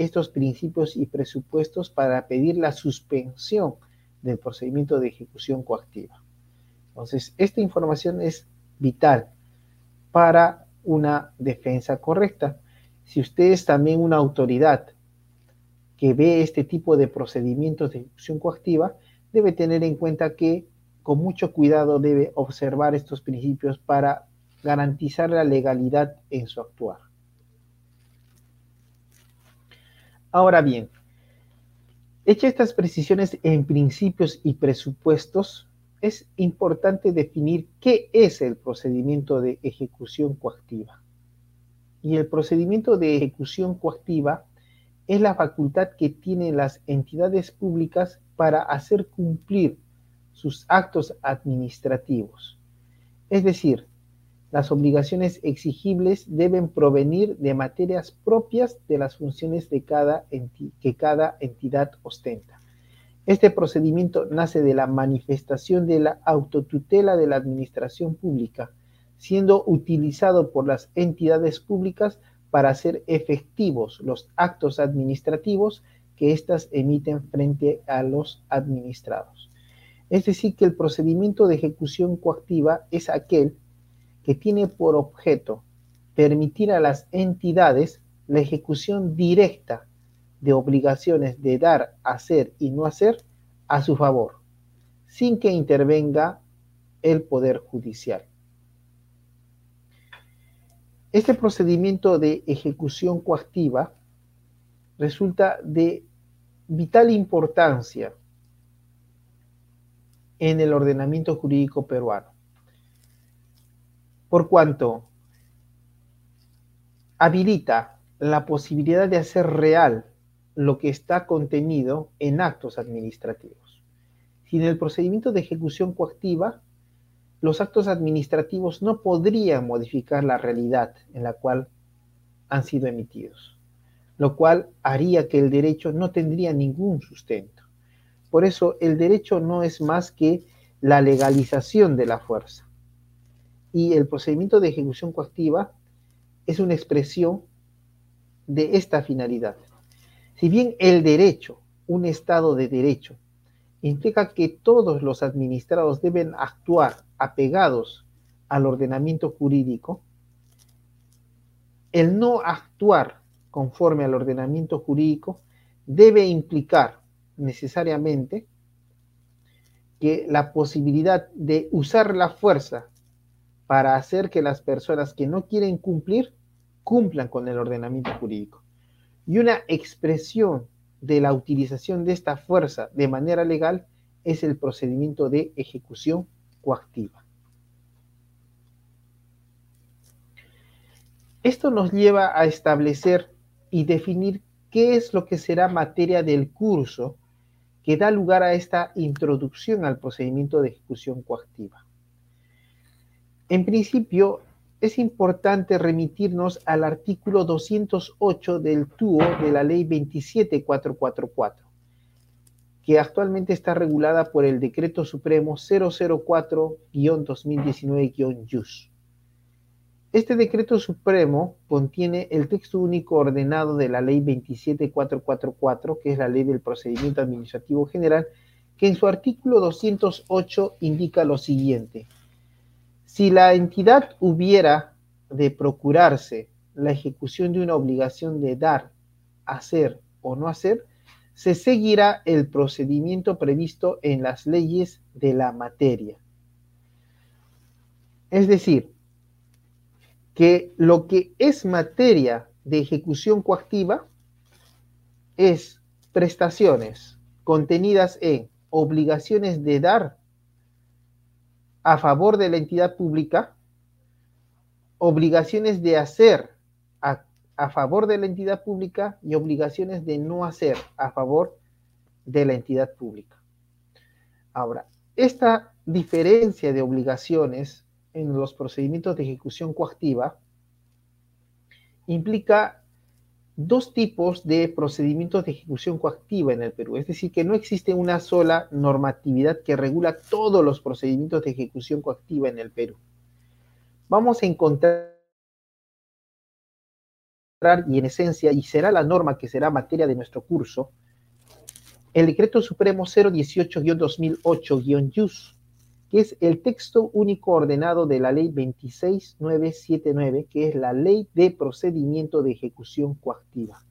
estos principios y presupuestos para pedir la suspensión del procedimiento de ejecución coactiva. Entonces, esta información es vital para una defensa correcta. Si usted es también una autoridad que ve este tipo de procedimientos de ejecución coactiva, debe tener en cuenta que con mucho cuidado debe observar estos principios para garantizar la legalidad en su actuar. Ahora bien, hechas estas precisiones en principios y presupuestos, es importante definir qué es el procedimiento de ejecución coactiva. Y el procedimiento de ejecución coactiva es la facultad que tienen las entidades públicas para hacer cumplir sus actos administrativos. Es decir, las obligaciones exigibles deben provenir de materias propias de las funciones de cada que cada entidad ostenta. Este procedimiento nace de la manifestación de la autotutela de la administración pública, siendo utilizado por las entidades públicas para hacer efectivos los actos administrativos que éstas emiten frente a los administrados. Es decir, que el procedimiento de ejecución coactiva es aquel que tiene por objeto permitir a las entidades la ejecución directa de obligaciones de dar, hacer y no hacer a su favor, sin que intervenga el Poder Judicial. Este procedimiento de ejecución coactiva resulta de vital importancia en el ordenamiento jurídico peruano, por cuanto habilita la posibilidad de hacer real lo que está contenido en actos administrativos. Sin el procedimiento de ejecución coactiva, los actos administrativos no podrían modificar la realidad en la cual han sido emitidos, lo cual haría que el derecho no tendría ningún sustento. Por eso el derecho no es más que la legalización de la fuerza. Y el procedimiento de ejecución coactiva es una expresión de esta finalidad. Si bien el derecho, un Estado de derecho, implica que todos los administrados deben actuar apegados al ordenamiento jurídico, el no actuar conforme al ordenamiento jurídico debe implicar necesariamente que la posibilidad de usar la fuerza para hacer que las personas que no quieren cumplir cumplan con el ordenamiento jurídico. Y una expresión de la utilización de esta fuerza de manera legal es el procedimiento de ejecución coactiva. Esto nos lleva a establecer y definir qué es lo que será materia del curso que da lugar a esta introducción al procedimiento de ejecución coactiva. En principio, es importante remitirnos al artículo 208 del TUO de la ley 27444, que actualmente está regulada por el Decreto Supremo 004-2019-YUS. Este decreto supremo contiene el texto único ordenado de la ley 27444, que es la ley del procedimiento administrativo general, que en su artículo 208 indica lo siguiente. Si la entidad hubiera de procurarse la ejecución de una obligación de dar, hacer o no hacer, se seguirá el procedimiento previsto en las leyes de la materia. Es decir, que lo que es materia de ejecución coactiva es prestaciones contenidas en obligaciones de dar a favor de la entidad pública, obligaciones de hacer a, favor de la entidad pública y obligaciones de no hacer a favor de la entidad pública. Ahora, esta diferencia de obligaciones en los procedimientos de ejecución coactiva implica dos tipos de procedimientos de ejecución coactiva en el Perú. Es decir, que no existe una sola normatividad que regula todos los procedimientos de ejecución coactiva en el Perú. Vamos a encontrar, y en esencia, y será la norma que será materia de nuestro curso, el Decreto Supremo 018-2008-YUS, que es el texto único ordenado de la ley 26979, que es la ley de procedimiento de ejecución coactiva.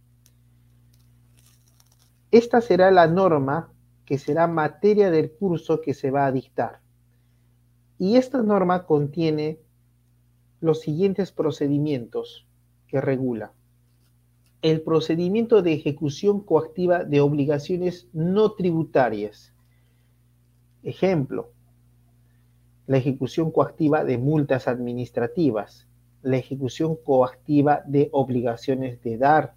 Esta será la norma que será materia del curso que se va a dictar. Y esta norma contiene los siguientes procedimientos que regula. el procedimiento de ejecución coactiva de obligaciones no tributarias. Ejemplo, la ejecución coactiva de multas administrativas, la ejecución coactiva de obligaciones de dar,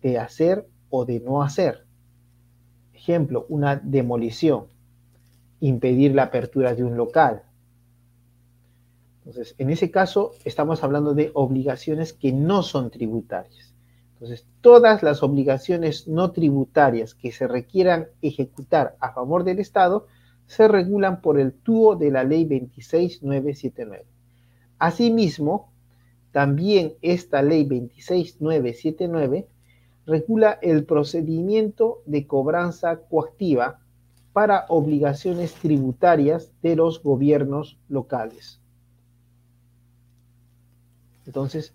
de hacer o de no hacer. Ejemplo, una demolición, impedir la apertura de un local. Entonces, en ese caso estamos hablando de obligaciones que no son tributarias. Entonces, todas las obligaciones no tributarias que se requieran ejecutar a favor del Estado se regulan por el tubo de la ley 26979. Asimismo, también esta ley 26979 regula el procedimiento de cobranza coactiva para obligaciones tributarias de los gobiernos locales. Entonces,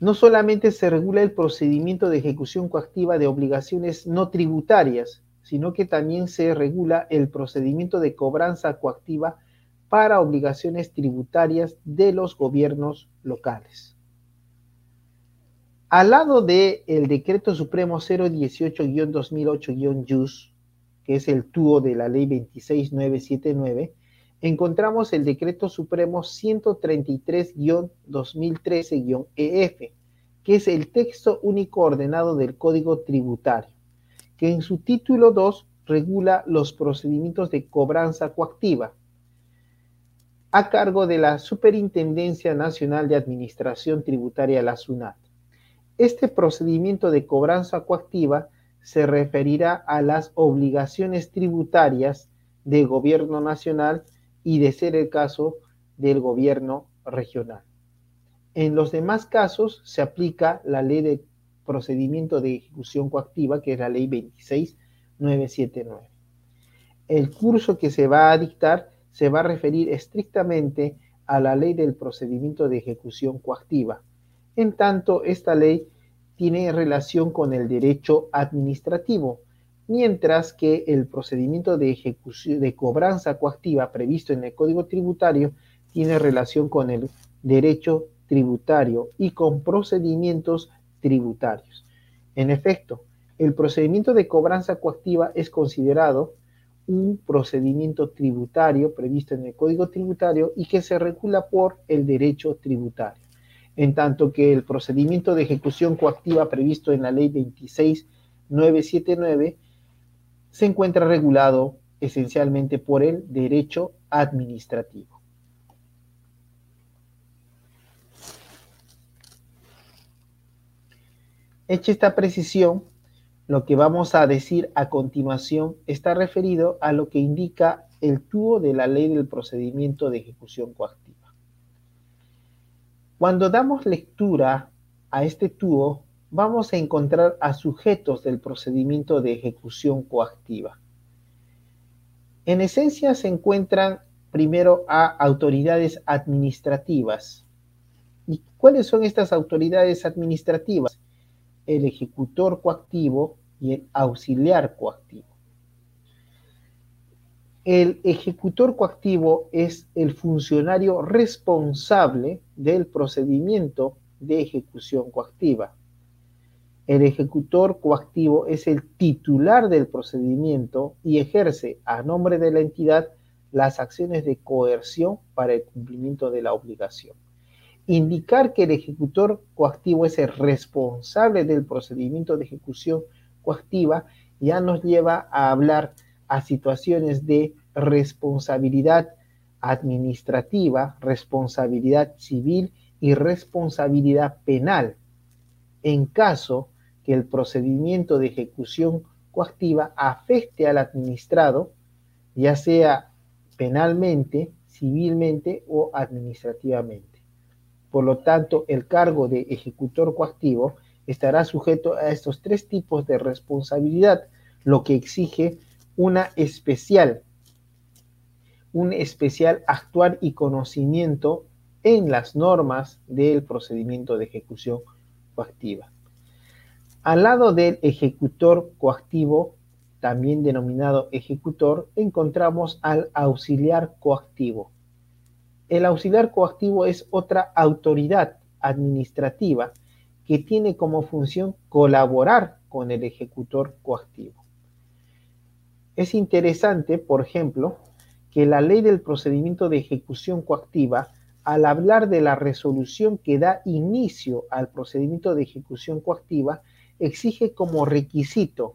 no solamente se regula el procedimiento de ejecución coactiva de obligaciones no tributarias, sino que también se regula el procedimiento de cobranza coactiva para obligaciones tributarias de los gobiernos locales. Al lado del el Decreto Supremo 018-2008-JUS, que es el tubo de la Ley 26979, encontramos el Decreto Supremo 133-2013-EF, que es el texto único ordenado del Código Tributario, que en su título 2 regula los procedimientos de cobranza coactiva a cargo de la Superintendencia Nacional de Administración Tributaria, la SUNAT. Este procedimiento de cobranza coactiva se referirá a las obligaciones tributarias del gobierno nacional y, de ser el caso, del gobierno regional. En los demás casos se aplica la ley de procedimiento de ejecución coactiva, que es la ley 26979. El curso que se va a dictar se va a referir estrictamente a la ley del procedimiento de ejecución coactiva, en tanto, esta ley tiene relación con el derecho administrativo, mientras que el procedimiento de ejecución de cobranza coactiva previsto en el Código Tributario tiene relación con el derecho tributario y con procedimientos tributarios. En efecto, el procedimiento de cobranza coactiva es considerado un procedimiento tributario previsto en el Código Tributario y que se regula por el derecho tributario en tanto que el procedimiento de ejecución coactiva previsto en la ley 26979 se encuentra regulado esencialmente por el derecho administrativo. Hecha esta precisión, lo que vamos a decir a continuación está referido a lo que indica el tubo de la ley del procedimiento de ejecución coactiva. Cuando damos lectura a este tubo, vamos a encontrar a sujetos del procedimiento de ejecución coactiva. En esencia se encuentran primero a autoridades administrativas. ¿Y cuáles son estas autoridades administrativas? El ejecutor coactivo y el auxiliar coactivo. El ejecutor coactivo es el funcionario responsable del procedimiento de ejecución coactiva. El ejecutor coactivo es el titular del procedimiento y ejerce a nombre de la entidad las acciones de coerción para el cumplimiento de la obligación. Indicar que el ejecutor coactivo es el responsable del procedimiento de ejecución coactiva ya nos lleva a hablar a situaciones de responsabilidad administrativa, responsabilidad civil y responsabilidad penal, en caso que el procedimiento de ejecución coactiva afecte al administrado, ya sea penalmente, civilmente o administrativamente. Por lo tanto, el cargo de ejecutor coactivo estará sujeto a estos tres tipos de responsabilidad, lo que exige una especial, un especial actuar y conocimiento en las normas del procedimiento de ejecución coactiva. Al lado del ejecutor coactivo, también denominado ejecutor, encontramos al auxiliar coactivo. El auxiliar coactivo es otra autoridad administrativa que tiene como función colaborar con el ejecutor coactivo. Es interesante, por ejemplo, que la ley del procedimiento de ejecución coactiva, al hablar de la resolución que da inicio al procedimiento de ejecución coactiva, exige como requisito,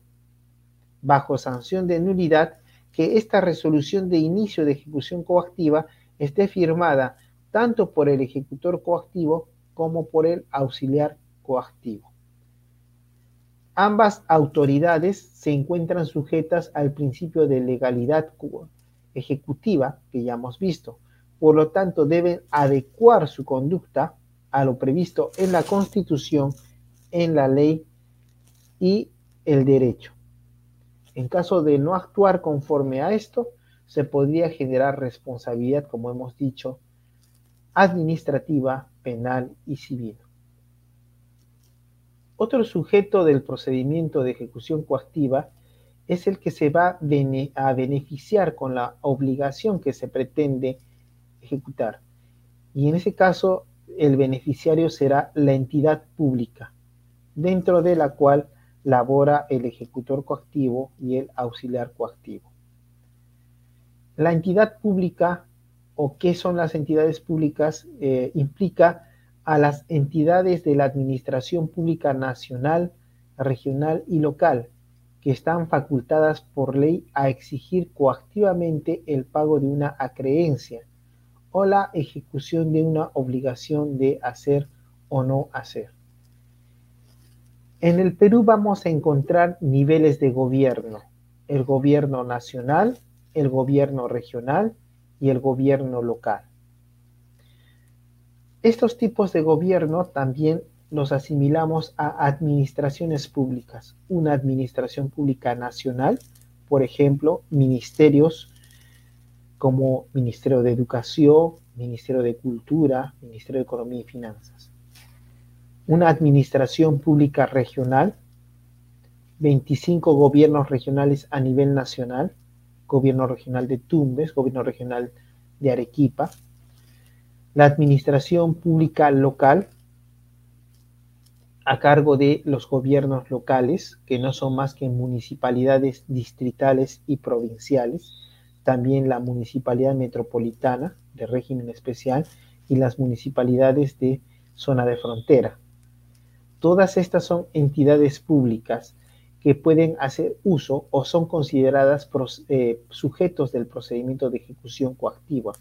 bajo sanción de nulidad, que esta resolución de inicio de ejecución coactiva esté firmada tanto por el ejecutor coactivo como por el auxiliar coactivo. Ambas autoridades se encuentran sujetas al principio de legalidad ejecutiva que ya hemos visto. Por lo tanto, deben adecuar su conducta a lo previsto en la Constitución, en la ley y el derecho. En caso de no actuar conforme a esto, se podría generar responsabilidad, como hemos dicho, administrativa, penal y civil. Otro sujeto del procedimiento de ejecución coactiva es el que se va a beneficiar con la obligación que se pretende ejecutar. Y en ese caso, el beneficiario será la entidad pública, dentro de la cual labora el ejecutor coactivo y el auxiliar coactivo. La entidad pública o qué son las entidades públicas eh, implica a las entidades de la administración pública nacional, regional y local que están facultadas por ley a exigir coactivamente el pago de una acreencia o la ejecución de una obligación de hacer o no hacer. En el Perú vamos a encontrar niveles de gobierno, el gobierno nacional, el gobierno regional y el gobierno local. Estos tipos de gobierno también los asimilamos a administraciones públicas. Una administración pública nacional, por ejemplo, ministerios como Ministerio de Educación, Ministerio de Cultura, Ministerio de Economía y Finanzas. Una administración pública regional, 25 gobiernos regionales a nivel nacional, gobierno regional de Tumbes, gobierno regional de Arequipa, la administración pública local, a cargo de los gobiernos locales, que no son más que municipalidades distritales y provinciales, también la municipalidad metropolitana de régimen especial y las municipalidades de zona de frontera. Todas estas son entidades públicas que pueden hacer uso o son consideradas eh, sujetos del procedimiento de ejecución coactiva,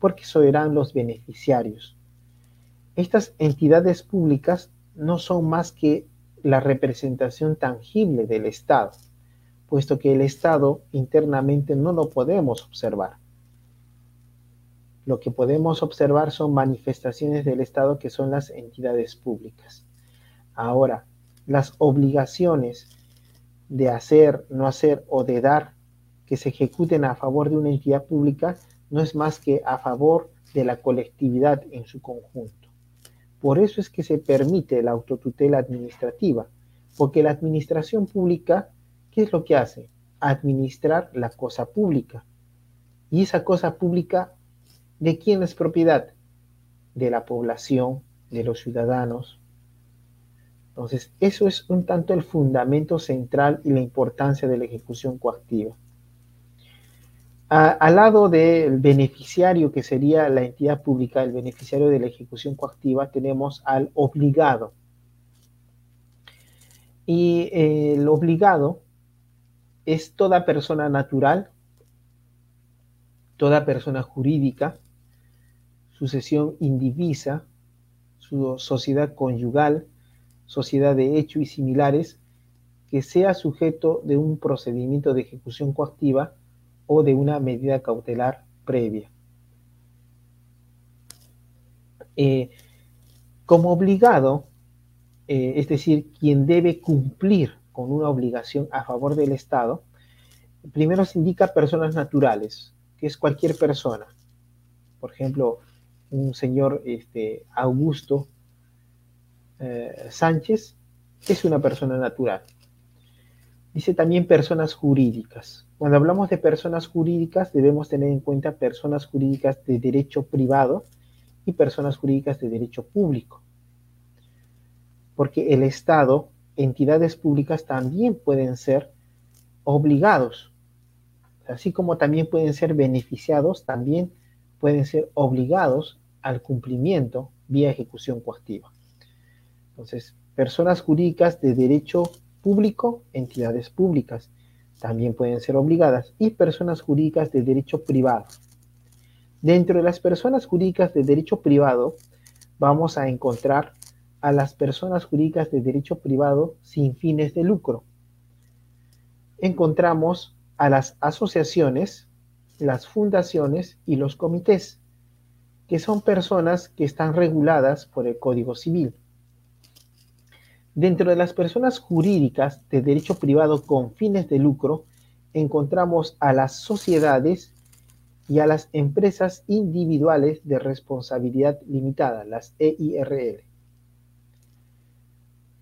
porque serán los beneficiarios. Estas entidades públicas no son más que la representación tangible del Estado, puesto que el Estado internamente no lo podemos observar. Lo que podemos observar son manifestaciones del Estado que son las entidades públicas. Ahora, las obligaciones de hacer, no hacer o de dar que se ejecuten a favor de una entidad pública no es más que a favor de la colectividad en su conjunto. Por eso es que se permite la autotutela administrativa, porque la administración pública, ¿qué es lo que hace? Administrar la cosa pública. Y esa cosa pública, ¿de quién es propiedad? De la población, de los ciudadanos. Entonces, eso es un tanto el fundamento central y la importancia de la ejecución coactiva al lado del beneficiario, que sería la entidad pública, el beneficiario de la ejecución coactiva, tenemos al obligado. Y eh, el obligado es toda persona natural, toda persona jurídica, sucesión indivisa, su sociedad conyugal, sociedad de hecho y similares, que sea sujeto de un procedimiento de ejecución coactiva o de una medida cautelar previa. Eh, como obligado, eh, es decir, quien debe cumplir con una obligación a favor del Estado, primero se indica personas naturales, que es cualquier persona. Por ejemplo, un señor este, Augusto eh, Sánchez es una persona natural. Dice también personas jurídicas. Cuando hablamos de personas jurídicas, debemos tener en cuenta personas jurídicas de derecho privado y personas jurídicas de derecho público. porque el Estado, entidades públicas también pueden ser obligados, así como también pueden ser beneficiados, también pueden ser obligados al cumplimiento vía ejecución coactiva. Entonces, personas jurídicas de derecho público, entidades públicas, también pueden ser obligadas, y personas jurídicas de derecho privado. Dentro de las personas jurídicas de derecho privado, vamos a encontrar a las personas jurídicas de derecho privado sin fines de lucro. Encontramos a las asociaciones, las fundaciones y los comités, que son personas que están reguladas por el Código Civil. Dentro de las personas jurídicas de derecho privado con fines de lucro, encontramos a las sociedades y a las empresas individuales de responsabilidad limitada, las EIRL.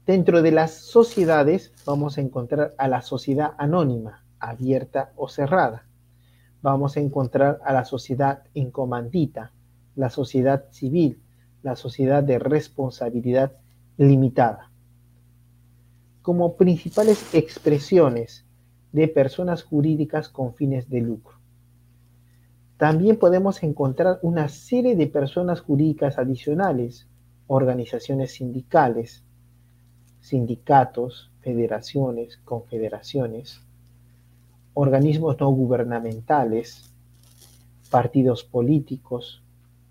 Dentro de las sociedades vamos a encontrar a la sociedad anónima, abierta o cerrada. Vamos a encontrar a la sociedad en comandita, la sociedad civil, la sociedad de responsabilidad limitada. Como principales expresiones de personas jurídicas con fines de lucro. También podemos encontrar una serie de personas jurídicas adicionales, organizaciones sindicales, sindicatos, federaciones, confederaciones, organismos no gubernamentales, partidos políticos,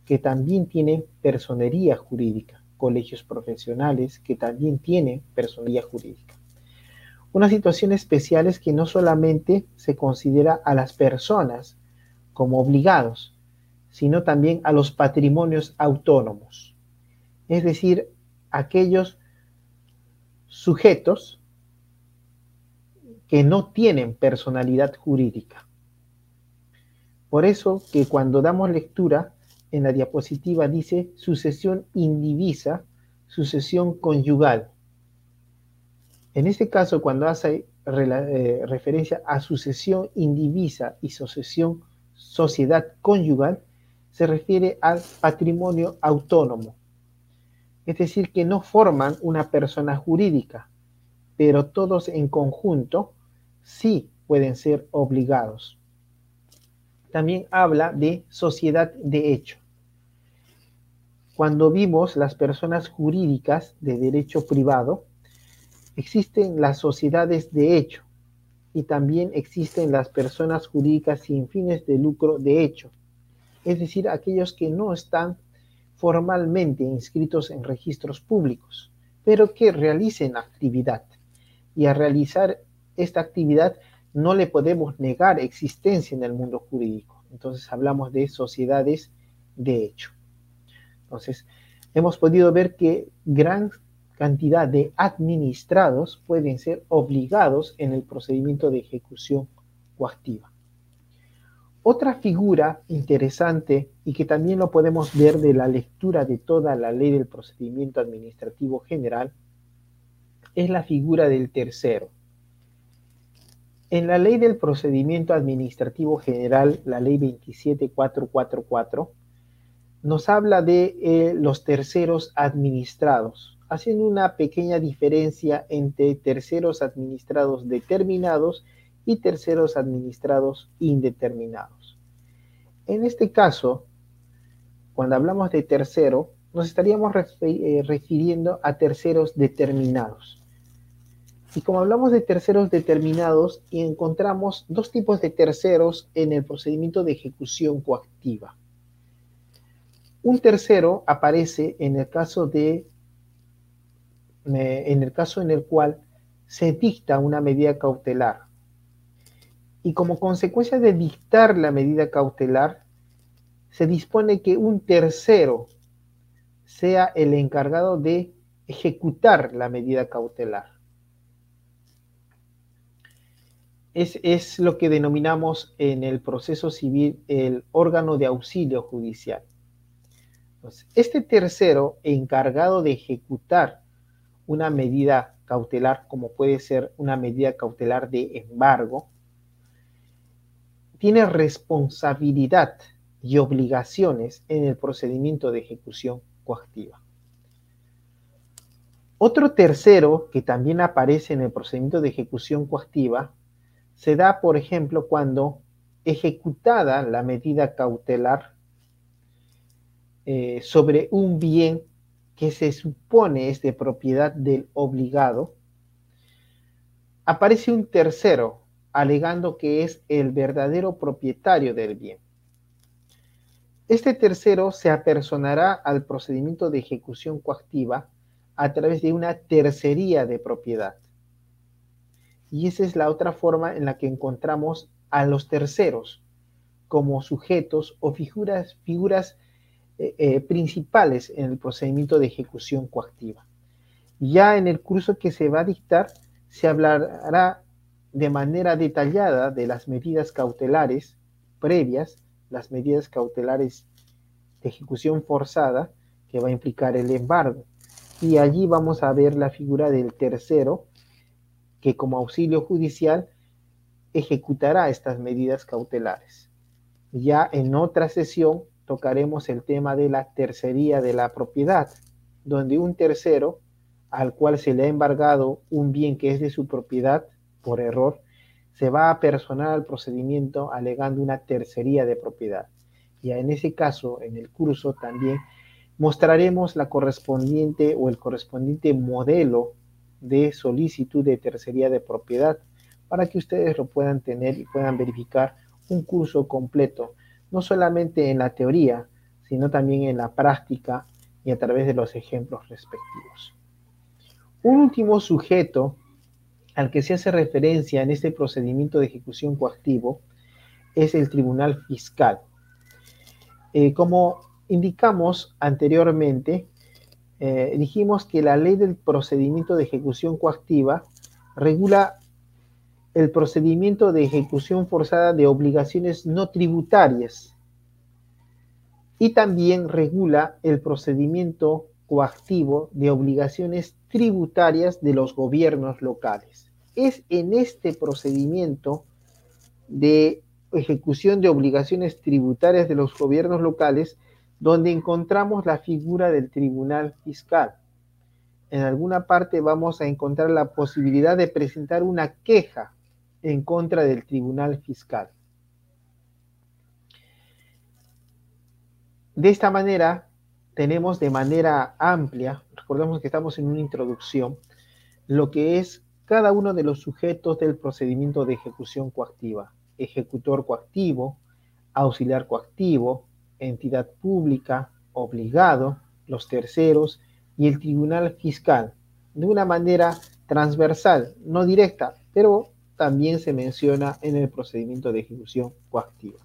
que también tienen personería jurídica, colegios profesionales, que también tienen personería jurídica. Una situación especial es que no solamente se considera a las personas como obligados, sino también a los patrimonios autónomos, es decir, aquellos sujetos que no tienen personalidad jurídica. Por eso que cuando damos lectura en la diapositiva dice sucesión indivisa, sucesión conyugal. En este caso, cuando hace eh, referencia a sucesión indivisa y sucesión sociedad conyugal se refiere al patrimonio autónomo, es decir, que no forman una persona jurídica, pero todos en conjunto sí pueden ser obligados. También habla de sociedad de hecho. Cuando vimos las personas jurídicas de derecho privado, existen las sociedades de hecho, y también existen las personas jurídicas sin fines de lucro de hecho, es decir, aquellos que no están formalmente inscritos en registros públicos, pero que realicen actividad. Y a realizar esta actividad no le podemos negar existencia en el mundo jurídico. Entonces hablamos de sociedades de hecho. Entonces, hemos podido ver que gran cantidad de administrados pueden ser obligados en el procedimiento de ejecución coactiva. Otra figura interesante y que también lo podemos ver de la lectura de toda la ley del procedimiento administrativo general es la figura del tercero. En la ley del procedimiento administrativo general, la ley 27444, nos habla de eh, los terceros administrados haciendo una pequeña diferencia entre terceros administrados determinados y terceros administrados indeterminados. En este caso, cuando hablamos de tercero, nos estaríamos eh, refiriendo a terceros determinados. Y como hablamos de terceros determinados, encontramos dos tipos de terceros en el procedimiento de ejecución coactiva. Un tercero aparece en el caso de en el caso en el cual se dicta una medida cautelar. Y como consecuencia de dictar la medida cautelar, se dispone que un tercero sea el encargado de ejecutar la medida cautelar. Es, es, lo que denominamos en el proceso civil el órgano de auxilio judicial. Este tercero encargado de ejecutar una medida cautelar como puede ser una medida cautelar de embargo, tiene responsabilidad y obligaciones en el procedimiento de ejecución coactiva. Otro tercero que también aparece en el procedimiento de ejecución coactiva se da, por ejemplo, cuando ejecutada la medida cautelar eh, sobre un bien que se supone es de propiedad del obligado, aparece un tercero alegando que es el verdadero propietario del bien. Este tercero se apersonará al procedimiento de ejecución coactiva a través de una tercería de propiedad. Y esa es la otra forma en la que encontramos a los terceros como sujetos o figuras, figuras eh, eh, principales en el procedimiento de ejecución coactiva. Ya en el curso que se va a dictar se hablará de manera detallada de las medidas cautelares previas, las medidas cautelares de ejecución forzada, que va a implicar el embargo. Y allí vamos a ver la figura del tercero, que como auxilio judicial ejecutará estas medidas cautelares. Ya en otra sesión tocaremos el tema de la tercería de la propiedad, donde un tercero al cual se le ha embargado un bien que es de su propiedad por error, se va a personar al procedimiento alegando una tercería de propiedad. Y en ese caso, en el curso también mostraremos la correspondiente o el correspondiente modelo de solicitud de tercería de propiedad para que ustedes lo puedan tener y puedan verificar un curso completo, no solamente en la teoría, sino también en la práctica y a través de los ejemplos respectivos. Un último sujeto al que se hace referencia en este procedimiento de ejecución coactivo es el Tribunal Fiscal. Eh, como indicamos anteriormente, eh, dijimos que la ley del procedimiento de ejecución coactiva regula el procedimiento de ejecución forzada de obligaciones no tributarias y también regula el procedimiento coactivo de obligaciones tributarias de los gobiernos locales. Es en este procedimiento de ejecución de obligaciones tributarias de los gobiernos locales donde encontramos la figura del tribunal fiscal. En alguna parte vamos a encontrar la posibilidad de presentar una queja en contra del tribunal fiscal. De esta manera, tenemos de manera amplia, recordemos que estamos en una introducción, lo que es cada uno de los sujetos del procedimiento de ejecución coactiva. Ejecutor coactivo, auxiliar coactivo, entidad pública, obligado, los terceros y el tribunal fiscal, de una manera transversal, no directa, pero también se menciona en el procedimiento de ejecución coactiva.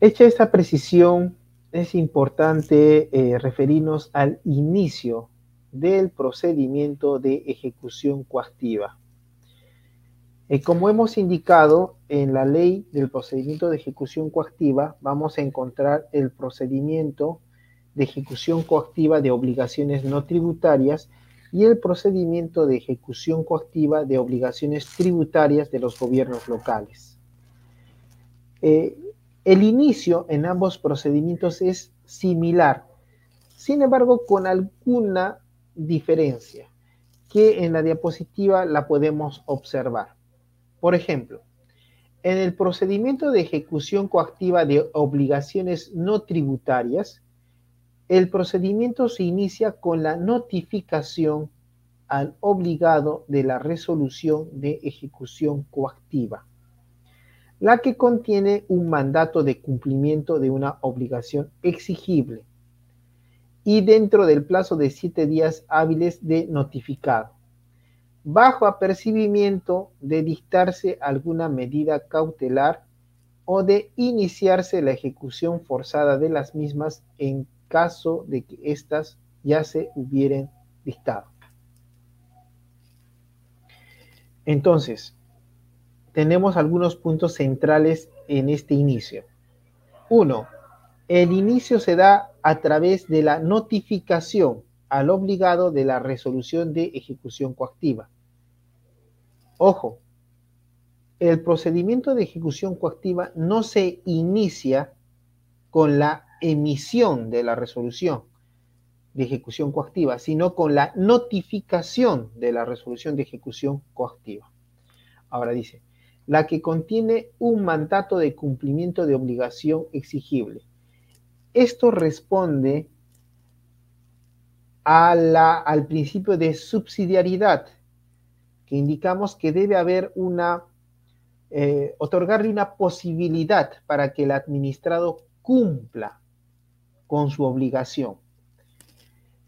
Hecha esta precisión, es importante eh, referirnos al inicio del procedimiento de ejecución coactiva. Eh, como hemos indicado en la ley del procedimiento de ejecución coactiva, vamos a encontrar el procedimiento de ejecución coactiva de obligaciones no tributarias y el procedimiento de ejecución coactiva de obligaciones tributarias de los gobiernos locales. Eh, el inicio en ambos procedimientos es similar, sin embargo con alguna diferencia que en la diapositiva la podemos observar. Por ejemplo, en el procedimiento de ejecución coactiva de obligaciones no tributarias, el procedimiento se inicia con la notificación al obligado de la resolución de ejecución coactiva la que contiene un mandato de cumplimiento de una obligación exigible y dentro del plazo de siete días hábiles de notificado, bajo apercibimiento de dictarse alguna medida cautelar o de iniciarse la ejecución forzada de las mismas en caso de que éstas ya se hubieran dictado. Entonces, tenemos algunos puntos centrales en este inicio. Uno, el inicio se da a través de la notificación al obligado de la resolución de ejecución coactiva. Ojo, el procedimiento de ejecución coactiva no se inicia con la emisión de la resolución de ejecución coactiva, sino con la notificación de la resolución de ejecución coactiva. Ahora dice, la que contiene un mandato de cumplimiento de obligación exigible. Esto responde a la, al principio de subsidiariedad, que indicamos que debe haber una, eh, otorgarle una posibilidad para que el administrado cumpla con su obligación.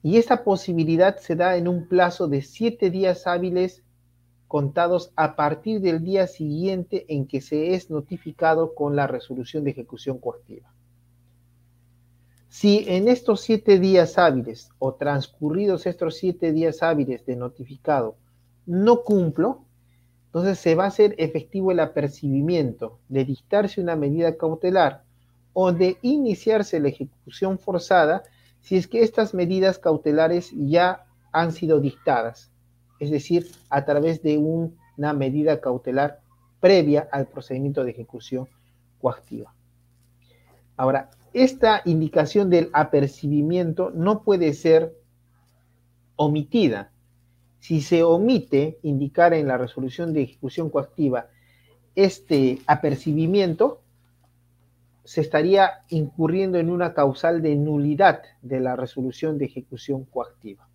Y esa posibilidad se da en un plazo de siete días hábiles contados a partir del día siguiente en que se es notificado con la resolución de ejecución coactiva. Si en estos siete días hábiles o transcurridos estos siete días hábiles de notificado no cumplo, entonces se va a hacer efectivo el apercibimiento de dictarse una medida cautelar o de iniciarse la ejecución forzada si es que estas medidas cautelares ya han sido dictadas, es decir, a través de una medida cautelar previa al procedimiento de ejecución coactiva. Ahora, esta indicación del apercibimiento no puede ser omitida. Si se omite indicar en la resolución de ejecución coactiva este apercibimiento, se estaría incurriendo en una causal de nulidad de la resolución de ejecución coactiva.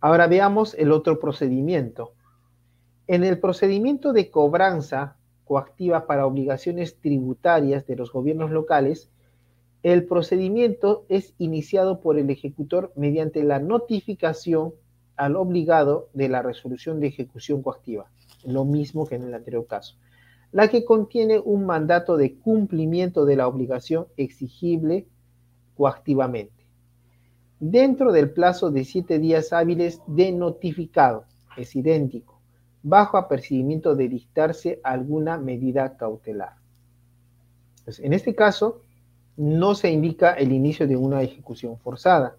Ahora veamos el otro procedimiento. En el procedimiento de cobranza coactiva para obligaciones tributarias de los gobiernos locales, el procedimiento es iniciado por el ejecutor mediante la notificación al obligado de la resolución de ejecución coactiva, lo mismo que en el anterior caso la que contiene un mandato de cumplimiento de la obligación exigible coactivamente, dentro del plazo de siete días hábiles de notificado, es idéntico, bajo apercibimiento de dictarse alguna medida cautelar. en este caso, no se indica el inicio de una ejecución forzada,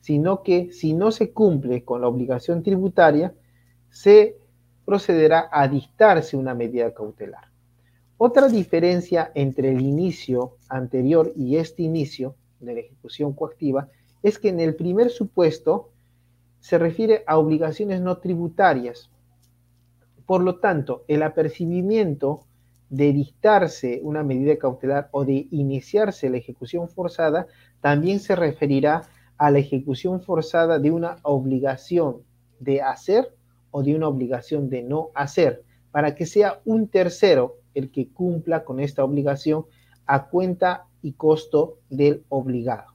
sino que si no se cumple con la obligación tributaria, se procederá a dictarse una medida cautelar. Otra diferencia entre el inicio anterior y este inicio de la ejecución coactiva es que en el primer supuesto se refiere a obligaciones no tributarias. Por lo tanto, el apercibimiento de dictarse una medida cautelar o de iniciarse la ejecución forzada también se referirá a la ejecución forzada de una obligación de hacer o de una obligación de no hacer, para que sea un tercero el que cumpla con esta obligación a cuenta y costo del obligado.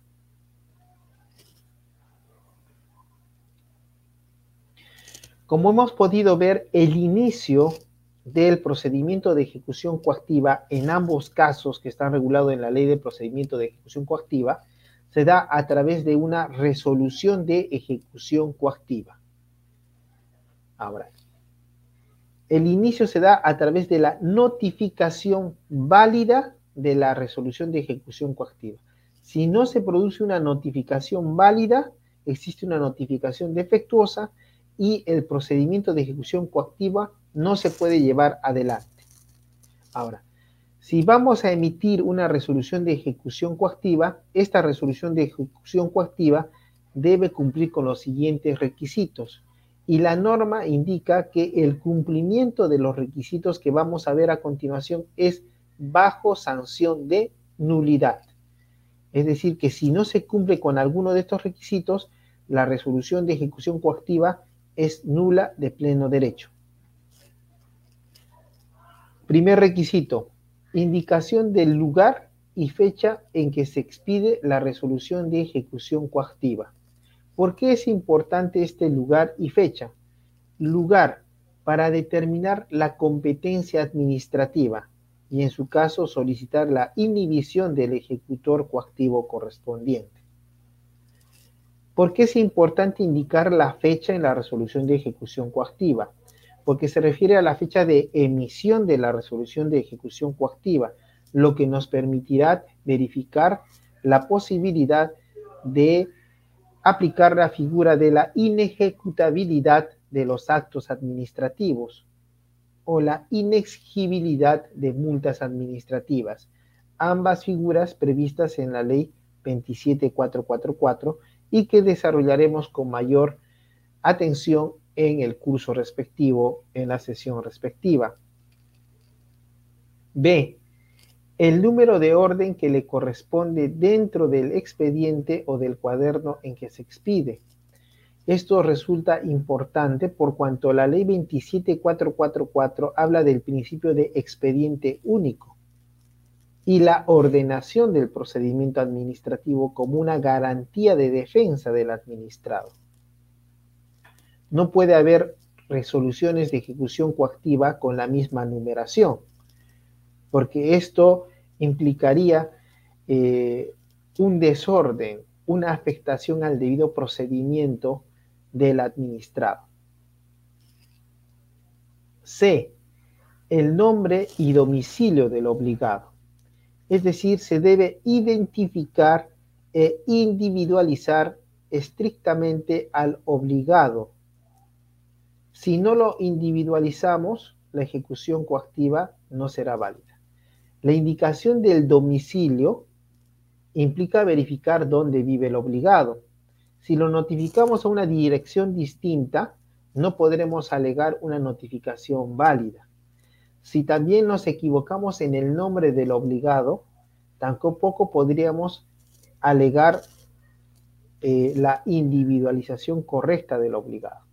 Como hemos podido ver, el inicio del procedimiento de ejecución coactiva en ambos casos que están regulados en la ley de procedimiento de ejecución coactiva se da a través de una resolución de ejecución coactiva. Ahora, el inicio se da a través de la notificación válida de la resolución de ejecución coactiva. Si no se produce una notificación válida, existe una notificación defectuosa y el procedimiento de ejecución coactiva no se puede llevar adelante. Ahora, si vamos a emitir una resolución de ejecución coactiva, esta resolución de ejecución coactiva debe cumplir con los siguientes requisitos y la norma indica que el cumplimiento de los requisitos que vamos a ver a continuación es bajo sanción de nulidad. Es decir, que si no se cumple con alguno de estos requisitos, la resolución de ejecución coactiva es nula de pleno derecho. Primer requisito, indicación del lugar y fecha en que se expide la resolución de ejecución coactiva. ¿Por qué es importante este lugar y fecha? Lugar para determinar la competencia administrativa y en su caso solicitar la inhibición del ejecutor coactivo correspondiente. ¿Por qué es importante indicar la fecha en la resolución de ejecución coactiva? Porque se refiere a la fecha de emisión de la resolución de ejecución coactiva, lo que nos permitirá verificar la posibilidad de aplicar la figura de la inejecutabilidad de los actos administrativos o la inexigibilidad de multas administrativas, ambas figuras previstas en la ley 27444 y que desarrollaremos con mayor atención en el curso respectivo, en la sesión respectiva. B. El número de orden que le corresponde dentro del expediente o del cuaderno en que se expide. Esto resulta importante por cuanto la ley 27444 habla del principio de expediente único y la ordenación del procedimiento administrativo como una garantía de defensa del administrado. No puede haber resoluciones de ejecución coactiva con la misma numeración, porque esto implicaría eh, un desorden, una afectación al debido procedimiento del administrado. C. El nombre y domicilio del obligado. Es decir, se debe identificar e individualizar estrictamente al obligado. Si no lo individualizamos, la ejecución coactiva no será válida. La indicación del domicilio implica verificar dónde vive el obligado. Si lo notificamos a una dirección distinta, no podremos alegar una notificación válida. Si también nos equivocamos en el nombre del obligado, tampoco podríamos alegar eh, la individualización correcta del obligado.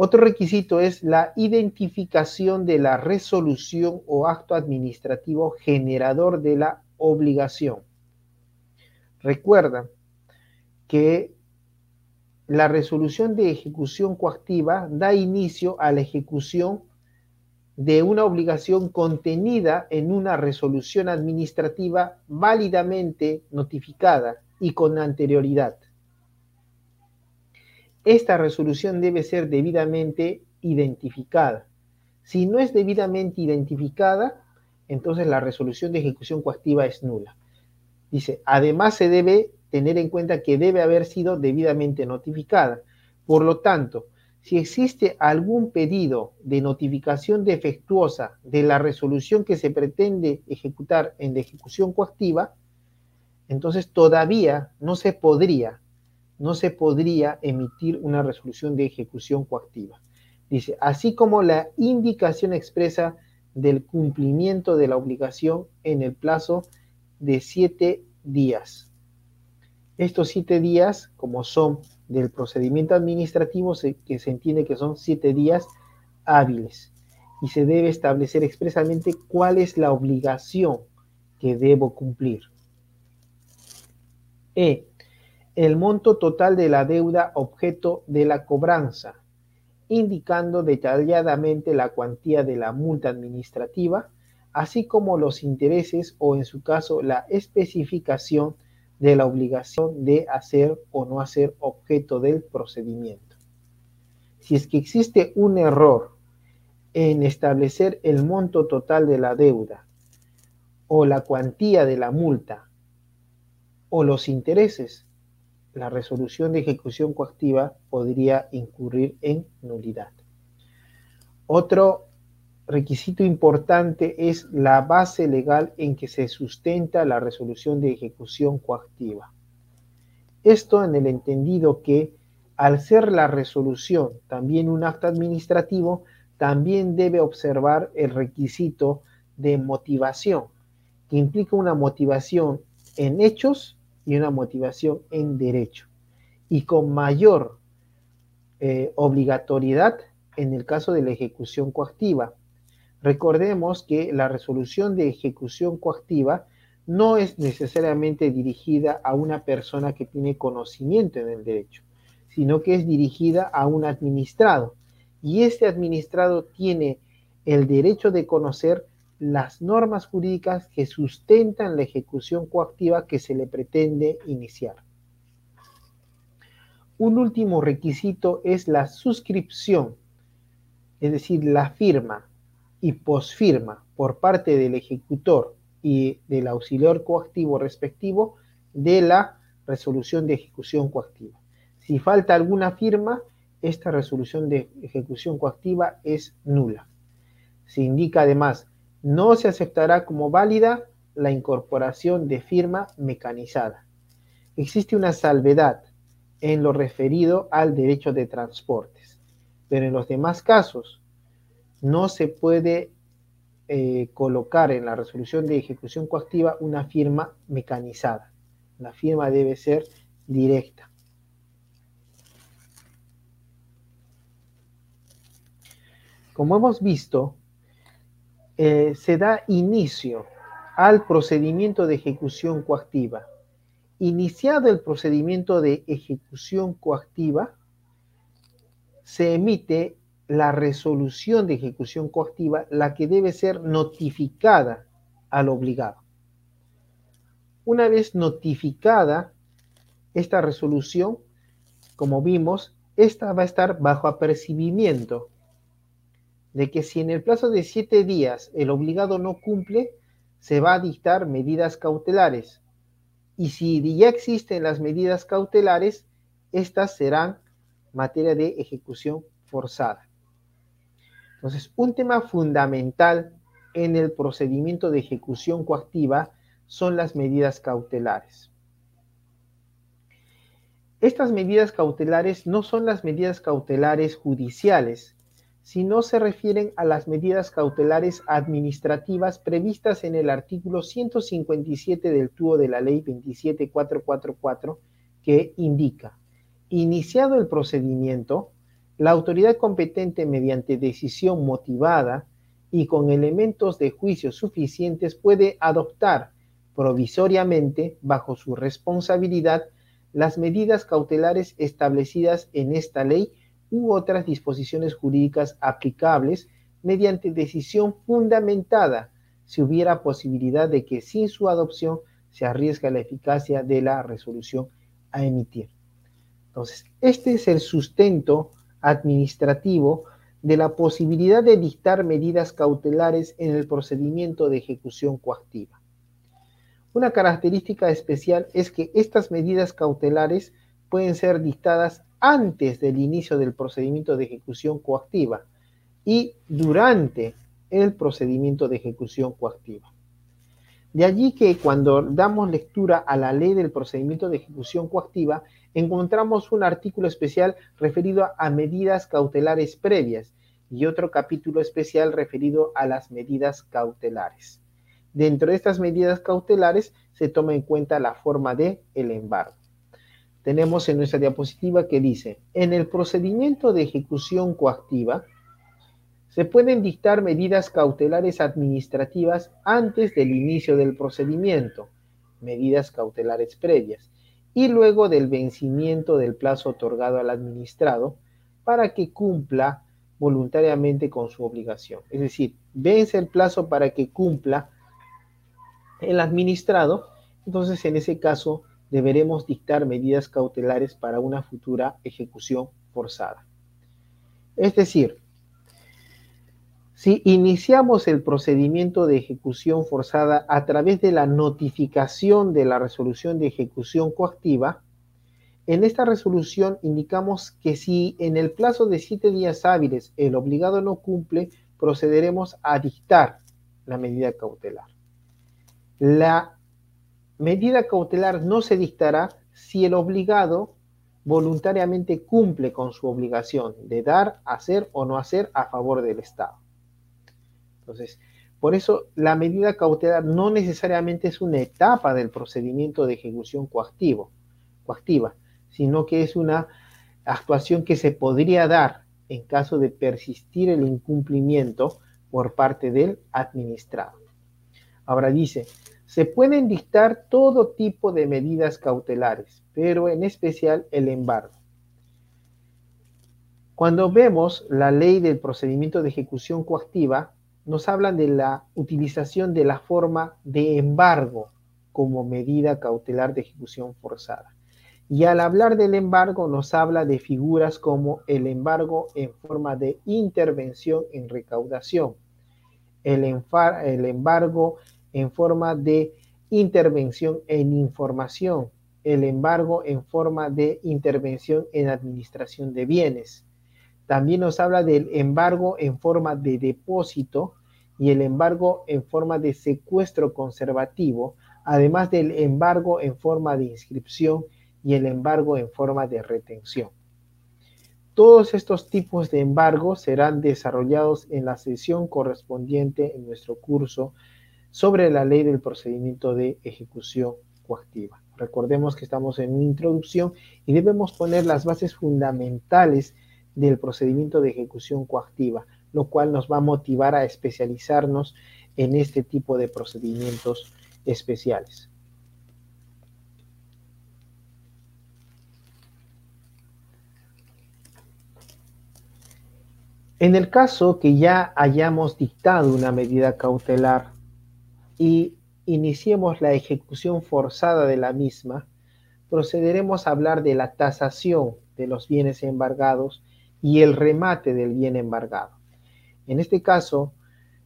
Otro requisito es la identificación de la resolución o acto administrativo generador de la obligación. Recuerda que la resolución de ejecución coactiva da inicio a la ejecución de una obligación contenida en una resolución administrativa válidamente notificada y con anterioridad. Esta resolución debe ser debidamente identificada. Si no es debidamente identificada, entonces la resolución de ejecución coactiva es nula. Dice, además se debe tener en cuenta que debe haber sido debidamente notificada. Por lo tanto, si existe algún pedido de notificación defectuosa de la resolución que se pretende ejecutar en la ejecución coactiva, entonces todavía no se podría, no se podría emitir una resolución de ejecución coactiva. Dice, así como la indicación expresa del cumplimiento de la obligación en el plazo de siete días. Estos siete días, como son del procedimiento administrativo, que se entiende que son siete días hábiles y se debe establecer expresamente cuál es la obligación que debo cumplir. E. El monto total de la deuda objeto de la cobranza, indicando detalladamente la cuantía de la multa administrativa, así como los intereses o en su caso la especificación de la obligación de hacer o no hacer objeto del procedimiento. Si es que existe un error en establecer el monto total de la deuda o la cuantía de la multa o los intereses, la resolución de ejecución coactiva podría incurrir en nulidad. Otro requisito importante es la base legal en que se sustenta la resolución de ejecución coactiva. Esto en el entendido que al ser la resolución también un acto administrativo, también debe observar el requisito de motivación, que implica una motivación en hechos y una motivación en derecho, y con mayor eh, obligatoriedad en el caso de la ejecución coactiva, Recordemos que la resolución de ejecución coactiva no es necesariamente dirigida a una persona que tiene conocimiento en el derecho, sino que es dirigida a un administrado. Y este administrado tiene el derecho de conocer las normas jurídicas que sustentan la ejecución coactiva que se le pretende iniciar. Un último requisito es la suscripción, es decir, la firma y posfirma por parte del ejecutor y del auxiliar coactivo respectivo de la resolución de ejecución coactiva. Si falta alguna firma, esta resolución de ejecución coactiva es nula. Se indica además no se aceptará como válida la incorporación de firma mecanizada. Existe una salvedad en lo referido al derecho de transportes, pero en los demás casos no se puede eh, colocar en la resolución de ejecución coactiva una firma mecanizada. La firma debe ser directa. Como hemos visto, eh, se da inicio al procedimiento de ejecución coactiva. Iniciado el procedimiento de ejecución coactiva, se emite la resolución de ejecución coactiva, la que debe ser notificada al obligado. Una vez notificada esta resolución, como vimos, esta va a estar bajo apercibimiento de que si en el plazo de siete días el obligado no cumple, se va a dictar medidas cautelares. Y si ya existen las medidas cautelares, estas serán materia de ejecución forzada. Entonces, un tema fundamental en el procedimiento de ejecución coactiva son las medidas cautelares. Estas medidas cautelares no son las medidas cautelares judiciales, sino se refieren a las medidas cautelares administrativas previstas en el artículo 157 del TUO de la Ley 27444, que indica, iniciado el procedimiento, la autoridad competente mediante decisión motivada y con elementos de juicio suficientes puede adoptar provisoriamente, bajo su responsabilidad, las medidas cautelares establecidas en esta ley u otras disposiciones jurídicas aplicables mediante decisión fundamentada si hubiera posibilidad de que sin su adopción se arriesga la eficacia de la resolución a emitir. Entonces, este es el sustento administrativo de la posibilidad de dictar medidas cautelares en el procedimiento de ejecución coactiva. Una característica especial es que estas medidas cautelares pueden ser dictadas antes del inicio del procedimiento de ejecución coactiva y durante el procedimiento de ejecución coactiva. De allí que cuando damos lectura a la ley del procedimiento de ejecución coactiva, encontramos un artículo especial referido a medidas cautelares previas y otro capítulo especial referido a las medidas cautelares. Dentro de estas medidas cautelares se toma en cuenta la forma de el embargo. Tenemos en nuestra diapositiva que dice, en el procedimiento de ejecución coactiva, se pueden dictar medidas cautelares administrativas antes del inicio del procedimiento, medidas cautelares previas, y luego del vencimiento del plazo otorgado al administrado para que cumpla voluntariamente con su obligación. Es decir, vence el plazo para que cumpla el administrado, entonces en ese caso deberemos dictar medidas cautelares para una futura ejecución forzada. Es decir, si iniciamos el procedimiento de ejecución forzada a través de la notificación de la resolución de ejecución coactiva, en esta resolución indicamos que si en el plazo de siete días hábiles el obligado no cumple, procederemos a dictar la medida cautelar. La medida cautelar no se dictará si el obligado voluntariamente cumple con su obligación de dar, hacer o no hacer a favor del Estado. Entonces, por eso la medida cautelar no necesariamente es una etapa del procedimiento de ejecución coactivo, coactiva, sino que es una actuación que se podría dar en caso de persistir el incumplimiento por parte del administrado. Ahora dice, se pueden dictar todo tipo de medidas cautelares, pero en especial el embargo. Cuando vemos la ley del procedimiento de ejecución coactiva, nos hablan de la utilización de la forma de embargo como medida cautelar de ejecución forzada. Y al hablar del embargo nos habla de figuras como el embargo en forma de intervención en recaudación, el, el embargo en forma de intervención en información, el embargo en forma de intervención en administración de bienes. También nos habla del embargo en forma de depósito y el embargo en forma de secuestro conservativo, además del embargo en forma de inscripción y el embargo en forma de retención. Todos estos tipos de embargo serán desarrollados en la sesión correspondiente en nuestro curso sobre la ley del procedimiento de ejecución coactiva. Recordemos que estamos en una introducción y debemos poner las bases fundamentales del procedimiento de ejecución coactiva, lo cual nos va a motivar a especializarnos en este tipo de procedimientos especiales. En el caso que ya hayamos dictado una medida cautelar y iniciemos la ejecución forzada de la misma, procederemos a hablar de la tasación de los bienes embargados y el remate del bien embargado. En este caso,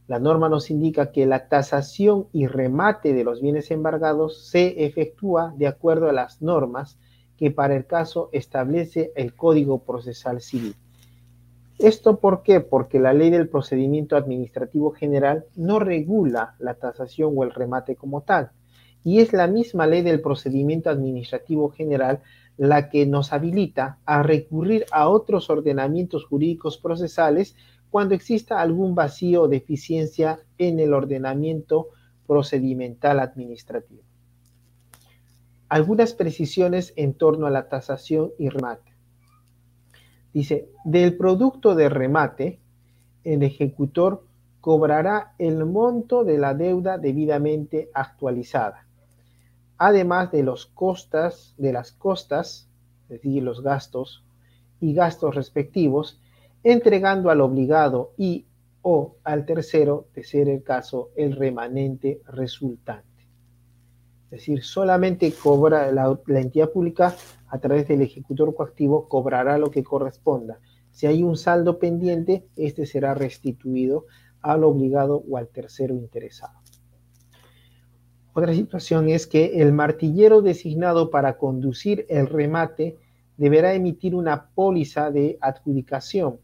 la norma nos indica que la tasación y remate de los bienes embargados se efectúa de acuerdo a las normas que para el caso establece el Código Procesal Civil. ¿Esto por qué? Porque la ley del procedimiento administrativo general no regula la tasación o el remate como tal. Y es la misma ley del procedimiento administrativo general la que nos habilita a recurrir a otros ordenamientos jurídicos procesales cuando exista algún vacío o deficiencia en el ordenamiento procedimental administrativo. Algunas precisiones en torno a la tasación y remate. Dice, del producto de remate, el ejecutor cobrará el monto de la deuda debidamente actualizada, además de los costas, de las costas, es decir, los gastos y gastos respectivos, entregando al obligado y o al tercero, de ser el caso, el remanente resultante. Es decir, solamente cobra la, entidad pública a través del ejecutor coactivo cobrará lo que corresponda. Si hay un saldo pendiente, este será restituido al obligado o al tercero interesado. Otra situación es que el martillero designado para conducir el remate deberá emitir una póliza de adjudicación,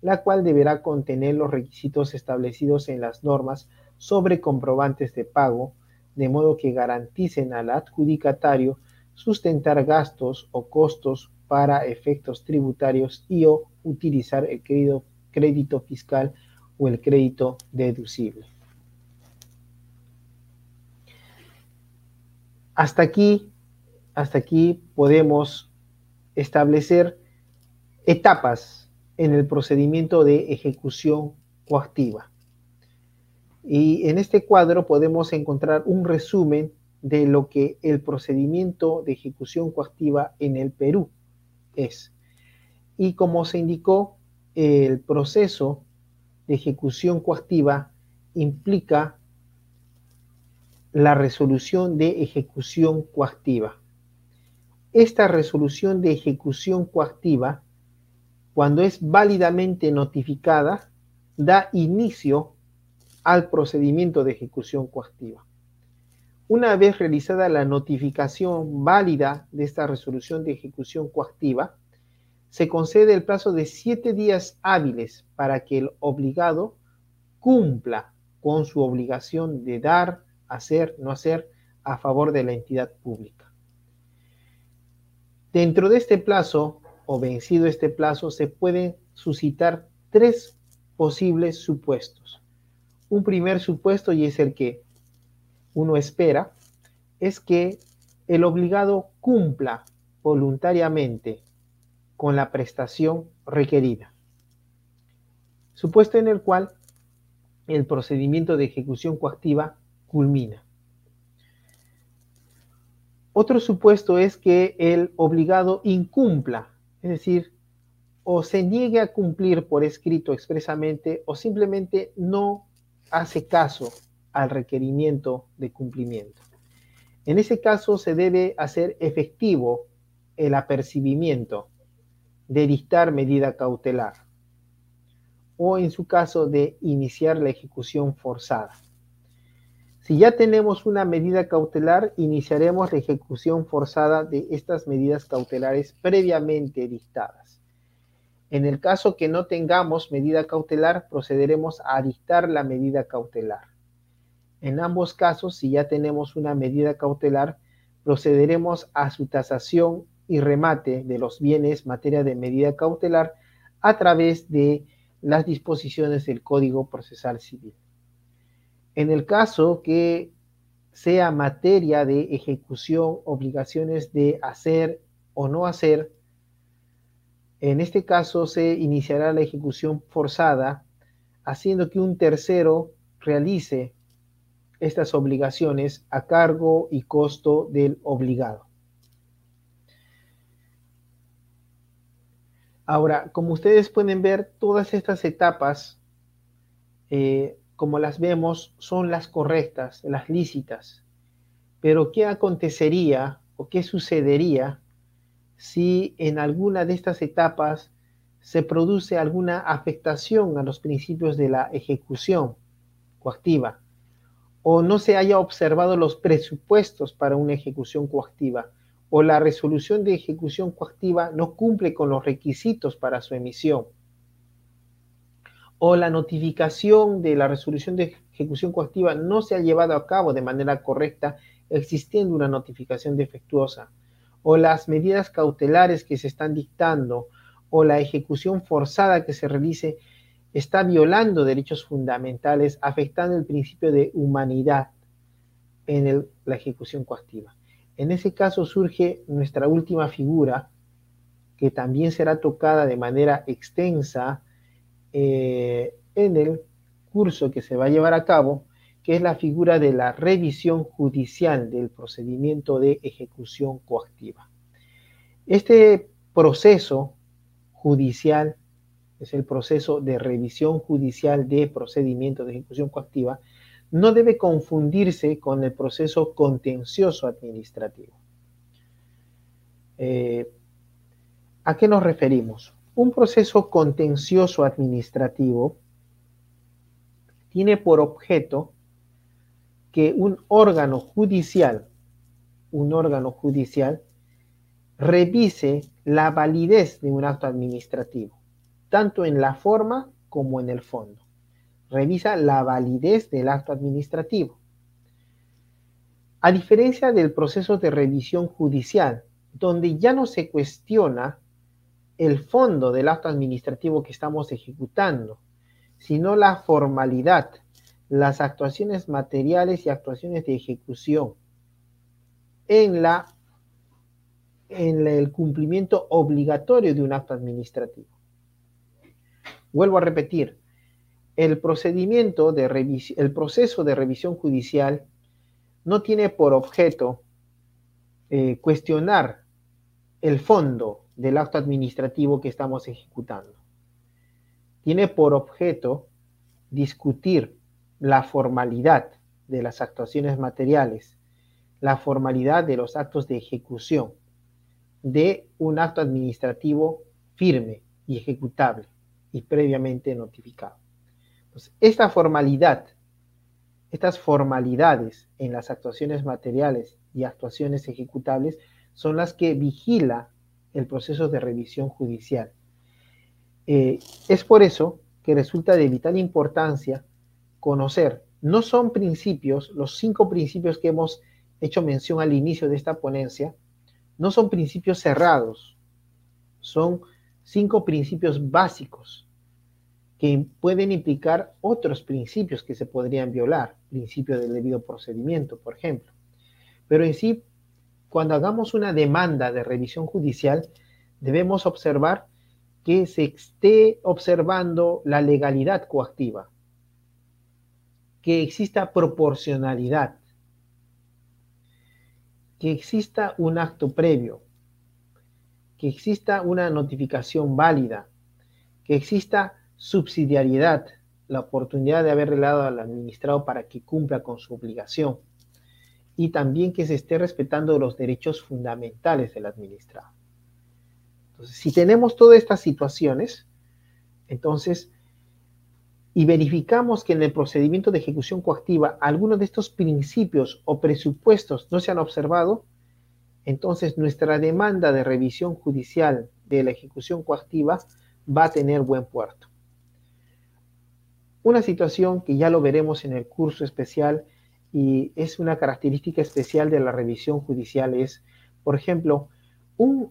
la cual deberá contener los requisitos establecidos en las normas sobre comprobantes de pago, de modo que garanticen al adjudicatario sustentar gastos o costos para efectos tributarios y o utilizar el crédito, fiscal o el crédito deducible. Hasta aquí, hasta aquí podemos establecer etapas en el procedimiento de ejecución coactiva. Y en este cuadro podemos encontrar un resumen de lo que el procedimiento de ejecución coactiva en el Perú es. Y como se indicó, el proceso de ejecución coactiva implica la resolución de ejecución coactiva. Esta resolución de ejecución coactiva, cuando es válidamente notificada, da inicio al procedimiento de ejecución coactiva. Una vez realizada la notificación válida de esta resolución de ejecución coactiva, se concede el plazo de siete días hábiles para que el obligado cumpla con su obligación de dar, hacer, no hacer a favor de la entidad pública. Dentro de este plazo o vencido este plazo se pueden suscitar tres posibles supuestos. Un primer supuesto y es el que uno espera es que el obligado cumpla voluntariamente con la prestación requerida. Supuesto en el cual el procedimiento de ejecución coactiva culmina. Otro supuesto es que el obligado incumpla, es decir, o se niegue a cumplir por escrito expresamente o simplemente no hace caso al requerimiento de cumplimiento. En ese caso se debe hacer efectivo el apercibimiento de dictar medida cautelar o en su caso de iniciar la ejecución forzada. Si ya tenemos una medida cautelar, iniciaremos la ejecución forzada de estas medidas cautelares previamente dictadas. En el caso que no tengamos medida cautelar, procederemos a dictar la medida cautelar. En ambos casos, si ya tenemos una medida cautelar, procederemos a su tasación y remate de los bienes materia de medida cautelar a través de las disposiciones del Código Procesal Civil. En el caso que sea materia de ejecución, obligaciones de hacer o no hacer, en este caso se iniciará la ejecución forzada, haciendo que un tercero realice estas obligaciones a cargo y costo del obligado. Ahora, como ustedes pueden ver, todas estas etapas, eh, como las vemos, son las correctas, las lícitas. Pero, ¿qué acontecería o qué sucedería si en alguna de estas etapas se produce alguna afectación a los principios de la ejecución coactiva o no se haya observado los presupuestos para una ejecución coactiva o la resolución de ejecución coactiva no cumple con los requisitos para su emisión o la notificación de la resolución de ejecución coactiva no se ha llevado a cabo de manera correcta existiendo una notificación defectuosa o las medidas cautelares que se están dictando o la ejecución forzada que se realice está violando derechos fundamentales, afectando el principio de humanidad en la ejecución coactiva. En ese caso surge nuestra última figura, que también será tocada de manera extensa eh, en el curso que se va a llevar a cabo, que es la figura de la revisión judicial del procedimiento de ejecución coactiva. Este proceso judicial es el proceso de revisión judicial de procedimiento de ejecución coactiva, no debe confundirse con el proceso contencioso administrativo. Eh, ¿A qué nos referimos? Un proceso contencioso administrativo tiene por objeto que un órgano judicial, un órgano judicial, revise la validez de un acto administrativo, tanto en la forma como en el fondo. Revisa la validez del acto administrativo. A diferencia del proceso de revisión judicial, donde ya no se cuestiona el fondo del acto administrativo que estamos ejecutando, sino la formalidad, las actuaciones materiales y actuaciones de ejecución en, la, en el cumplimiento obligatorio de un acto administrativo. Vuelvo a repetir, el procedimiento de el proceso de revisión judicial no tiene por objeto eh, cuestionar el fondo del acto administrativo que estamos ejecutando. Tiene por objeto discutir la formalidad de las actuaciones materiales, la formalidad de los actos de ejecución de un acto administrativo firme y ejecutable y previamente notificado. esta formalidad, estas formalidades en las actuaciones materiales y actuaciones ejecutables son las que vigila el proceso de revisión judicial. Eh, es por eso que resulta de vital importancia conocer. No son principios, los cinco principios que hemos hecho mención al inicio de esta ponencia, no son principios cerrados, son cinco principios básicos que pueden implicar otros principios que se podrían violar, principio del debido procedimiento, por ejemplo. Pero en sí, cuando hagamos una demanda de revisión judicial, debemos observar que se esté observando la legalidad coactiva, que exista proporcionalidad, que exista un acto previo, que exista una notificación válida, que exista subsidiariedad, la oportunidad de haber relado al administrado para que cumpla con su obligación y también que se esté respetando los derechos fundamentales del administrado. Entonces, si tenemos todas estas situaciones, entonces y verificamos que en el procedimiento de ejecución coactiva algunos de estos principios o presupuestos no se han observado, entonces nuestra demanda de revisión judicial de la ejecución coactiva va a tener buen puerto. Una situación que ya lo veremos en el curso especial y es una característica especial de la revisión judicial es, por ejemplo,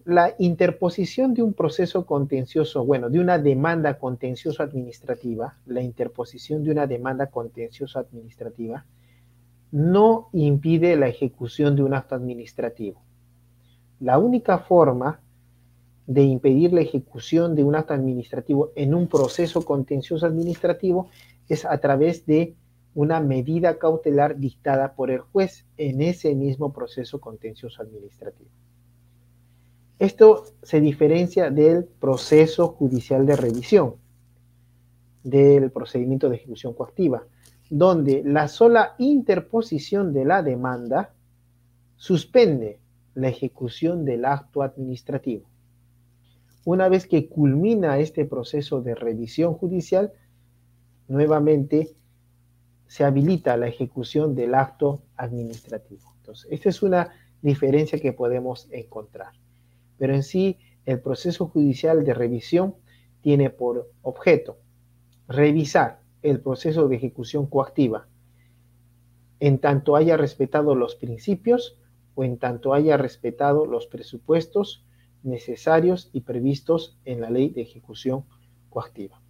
la interposición de un proceso contencioso, bueno, de una demanda contencioso administrativa, la interposición de una demanda contencioso administrativa, no impide la ejecución de un acto administrativo. La única forma de impedir la ejecución de un acto administrativo en un proceso contencioso administrativo es a través de una medida cautelar dictada por el juez en ese mismo proceso contencioso administrativo. Esto se diferencia del proceso judicial de revisión, del procedimiento de ejecución coactiva, donde la sola interposición de la demanda suspende la ejecución del acto administrativo. Una vez que culmina este proceso de revisión judicial, nuevamente se habilita la ejecución del acto administrativo. Entonces, esta es una diferencia que podemos encontrar pero en sí el proceso judicial de revisión tiene por objeto revisar el proceso de ejecución coactiva en tanto haya respetado los principios o en tanto haya respetado los presupuestos necesarios y previstos en la ley de ejecución coactiva.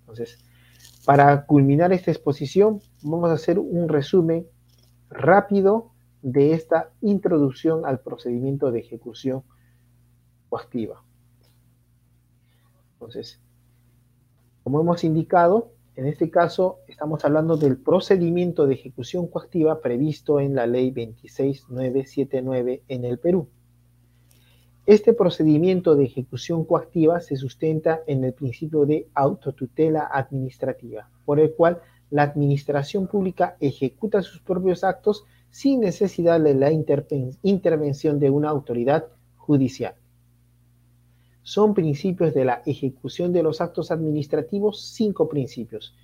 Entonces, para culminar esta exposición, vamos a hacer un resumen rápido de esta introducción al procedimiento de ejecución coactiva. Entonces, como hemos indicado, en este caso estamos hablando del procedimiento de ejecución coactiva previsto en la ley 26979 en el Perú. Este procedimiento de ejecución coactiva se sustenta en el principio de autotutela administrativa, por el cual la administración pública ejecuta sus propios actos sin necesidad de la intervención de una autoridad judicial son principios de la ejecución de los actos administrativos cinco principios.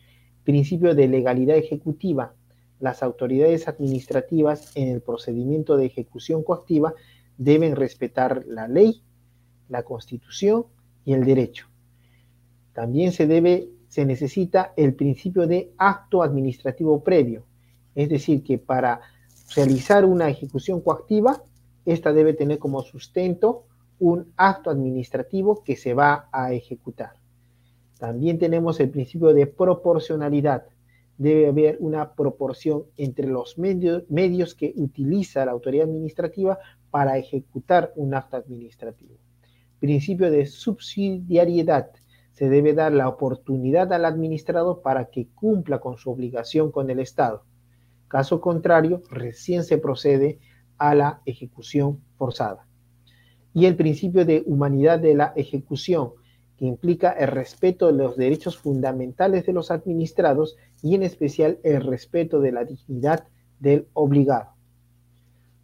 Principio de legalidad ejecutiva. Las autoridades administrativas en el procedimiento de ejecución coactiva deben respetar la ley, la constitución y el derecho. También se debe se necesita el principio de acto administrativo previo, es decir, que para realizar una ejecución coactiva, esta debe tener como sustento un acto administrativo que se va a ejecutar. También tenemos el principio de proporcionalidad. Debe haber una proporción entre los medios, medios que utiliza la autoridad administrativa para ejecutar un acto administrativo. Principio de subsidiariedad. Se debe dar la oportunidad al administrado para que cumpla con su obligación con el Estado. Caso contrario, recién se procede a la ejecución forzada y el principio de humanidad de la ejecución, que implica el respeto de los derechos fundamentales de los administrados y en especial el respeto de la dignidad del obligado.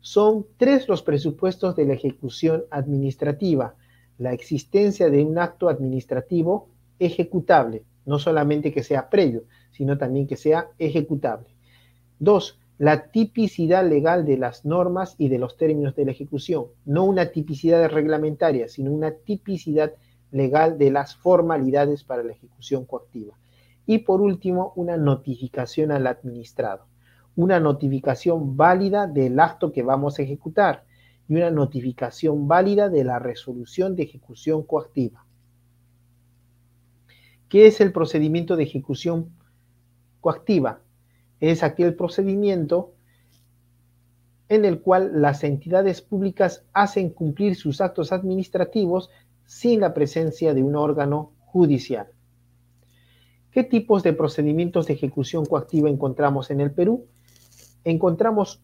Son tres los presupuestos de la ejecución administrativa. La existencia de un acto administrativo ejecutable, no solamente que sea previo, sino también que sea ejecutable. Dos, la tipicidad legal de las normas y de los términos de la ejecución, no una tipicidad reglamentaria, sino una tipicidad legal de las formalidades para la ejecución coactiva. Y por último, una notificación al administrado, una notificación válida del acto que vamos a ejecutar y una notificación válida de la resolución de ejecución coactiva. ¿Qué es el procedimiento de ejecución coactiva? Es aquel procedimiento en el cual las entidades públicas hacen cumplir sus actos administrativos sin la presencia de un órgano judicial. ¿Qué tipos de procedimientos de ejecución coactiva encontramos en el Perú? Encontramos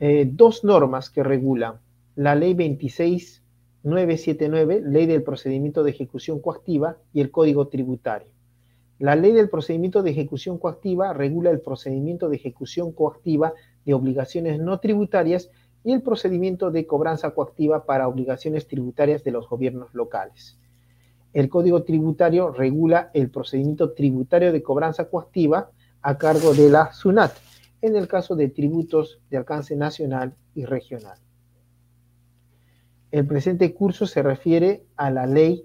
eh, dos normas que regulan la ley 26979, ley del procedimiento de ejecución coactiva, y el código tributario. La ley del procedimiento de ejecución coactiva regula el procedimiento de ejecución coactiva de obligaciones no tributarias y el procedimiento de cobranza coactiva para obligaciones tributarias de los gobiernos locales. El Código Tributario regula el procedimiento tributario de cobranza coactiva a cargo de la SUNAT, en el caso de tributos de alcance nacional y regional. El presente curso se refiere a la ley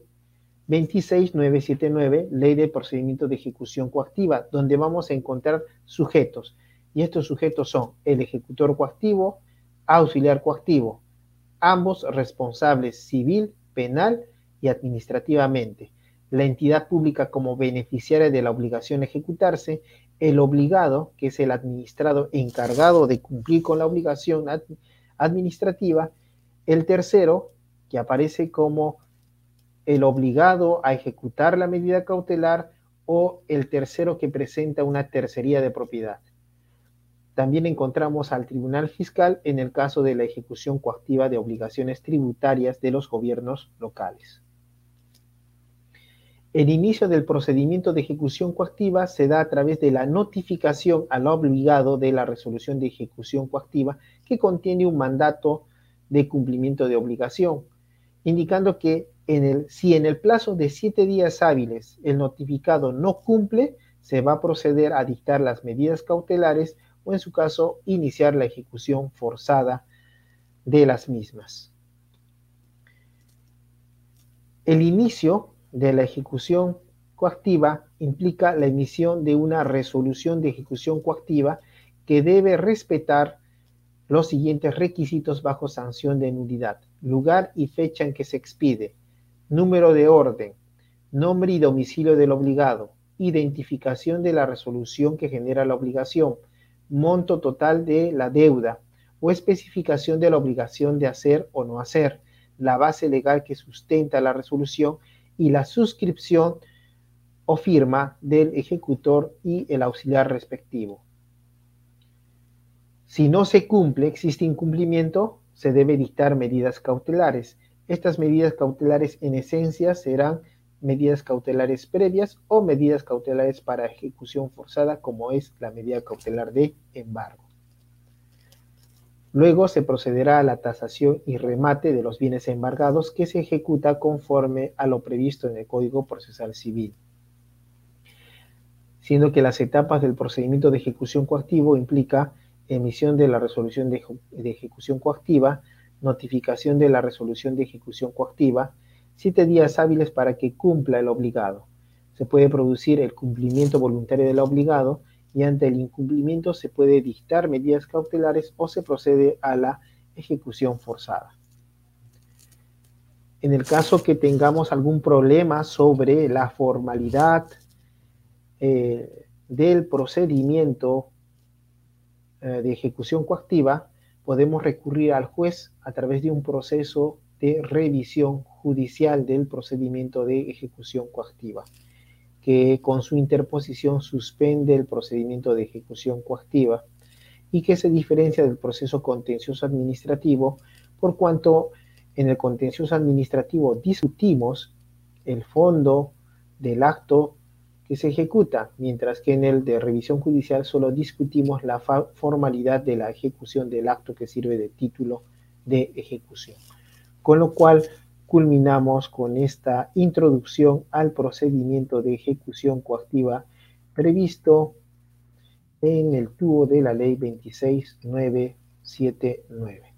26979, Ley de Procedimiento de Ejecución Coactiva, donde vamos a encontrar sujetos. Y estos sujetos son el ejecutor coactivo, auxiliar coactivo, ambos responsables civil, penal y administrativamente. La entidad pública como beneficiaria de la obligación a ejecutarse, el obligado, que es el administrado encargado de cumplir con la obligación administrativa, el tercero, que aparece como el obligado a ejecutar la medida cautelar o el tercero que presenta una tercería de propiedad. También encontramos al Tribunal Fiscal en el caso de la ejecución coactiva de obligaciones tributarias de los gobiernos locales. El inicio del procedimiento de ejecución coactiva se da a través de la notificación al obligado de la resolución de ejecución coactiva que contiene un mandato de cumplimiento de obligación, indicando que si en el plazo de siete días hábiles el notificado no cumple, se va a proceder a dictar las medidas cautelares o en su caso iniciar la ejecución forzada de las mismas. El inicio de la ejecución coactiva implica la emisión de una resolución de ejecución coactiva que debe respetar los siguientes requisitos bajo sanción de nulidad. Lugar y fecha en que se expide. Número de orden. Nombre y domicilio del obligado. Identificación de la resolución que genera la obligación. Monto total de la deuda o especificación de la obligación de hacer o no hacer. La base legal que sustenta la resolución y la suscripción o firma del ejecutor y el auxiliar respectivo. Si no se cumple, existe incumplimiento, se debe dictar medidas cautelares. Estas medidas cautelares en esencia serán medidas cautelares previas o medidas cautelares para ejecución forzada, como es la medida cautelar de embargo. Luego se procederá a la tasación y remate de los bienes embargados que se ejecuta conforme a lo previsto en el Código Procesal Civil. Siendo que las etapas del procedimiento de ejecución coactivo implica emisión de la resolución de, ejecución coactiva, notificación de la resolución de ejecución coactiva, siete días hábiles para que cumpla el obligado. Se puede producir el cumplimiento voluntario del obligado y ante el incumplimiento se puede dictar medidas cautelares o se procede a la ejecución forzada. En el caso que tengamos algún problema sobre la formalidad eh, del procedimiento eh, de ejecución coactiva, podemos recurrir al juez a través de un proceso de revisión judicial del procedimiento de ejecución coactiva, que con su interposición suspende el procedimiento de ejecución coactiva y que se diferencia del proceso contencioso administrativo por cuanto en el contencioso administrativo discutimos el fondo del acto se ejecuta, mientras que en el de revisión judicial solo discutimos la formalidad de la ejecución del acto que sirve de título de ejecución. Con lo cual culminamos con esta introducción al procedimiento de ejecución coactiva previsto en el tubo de la ley 26979.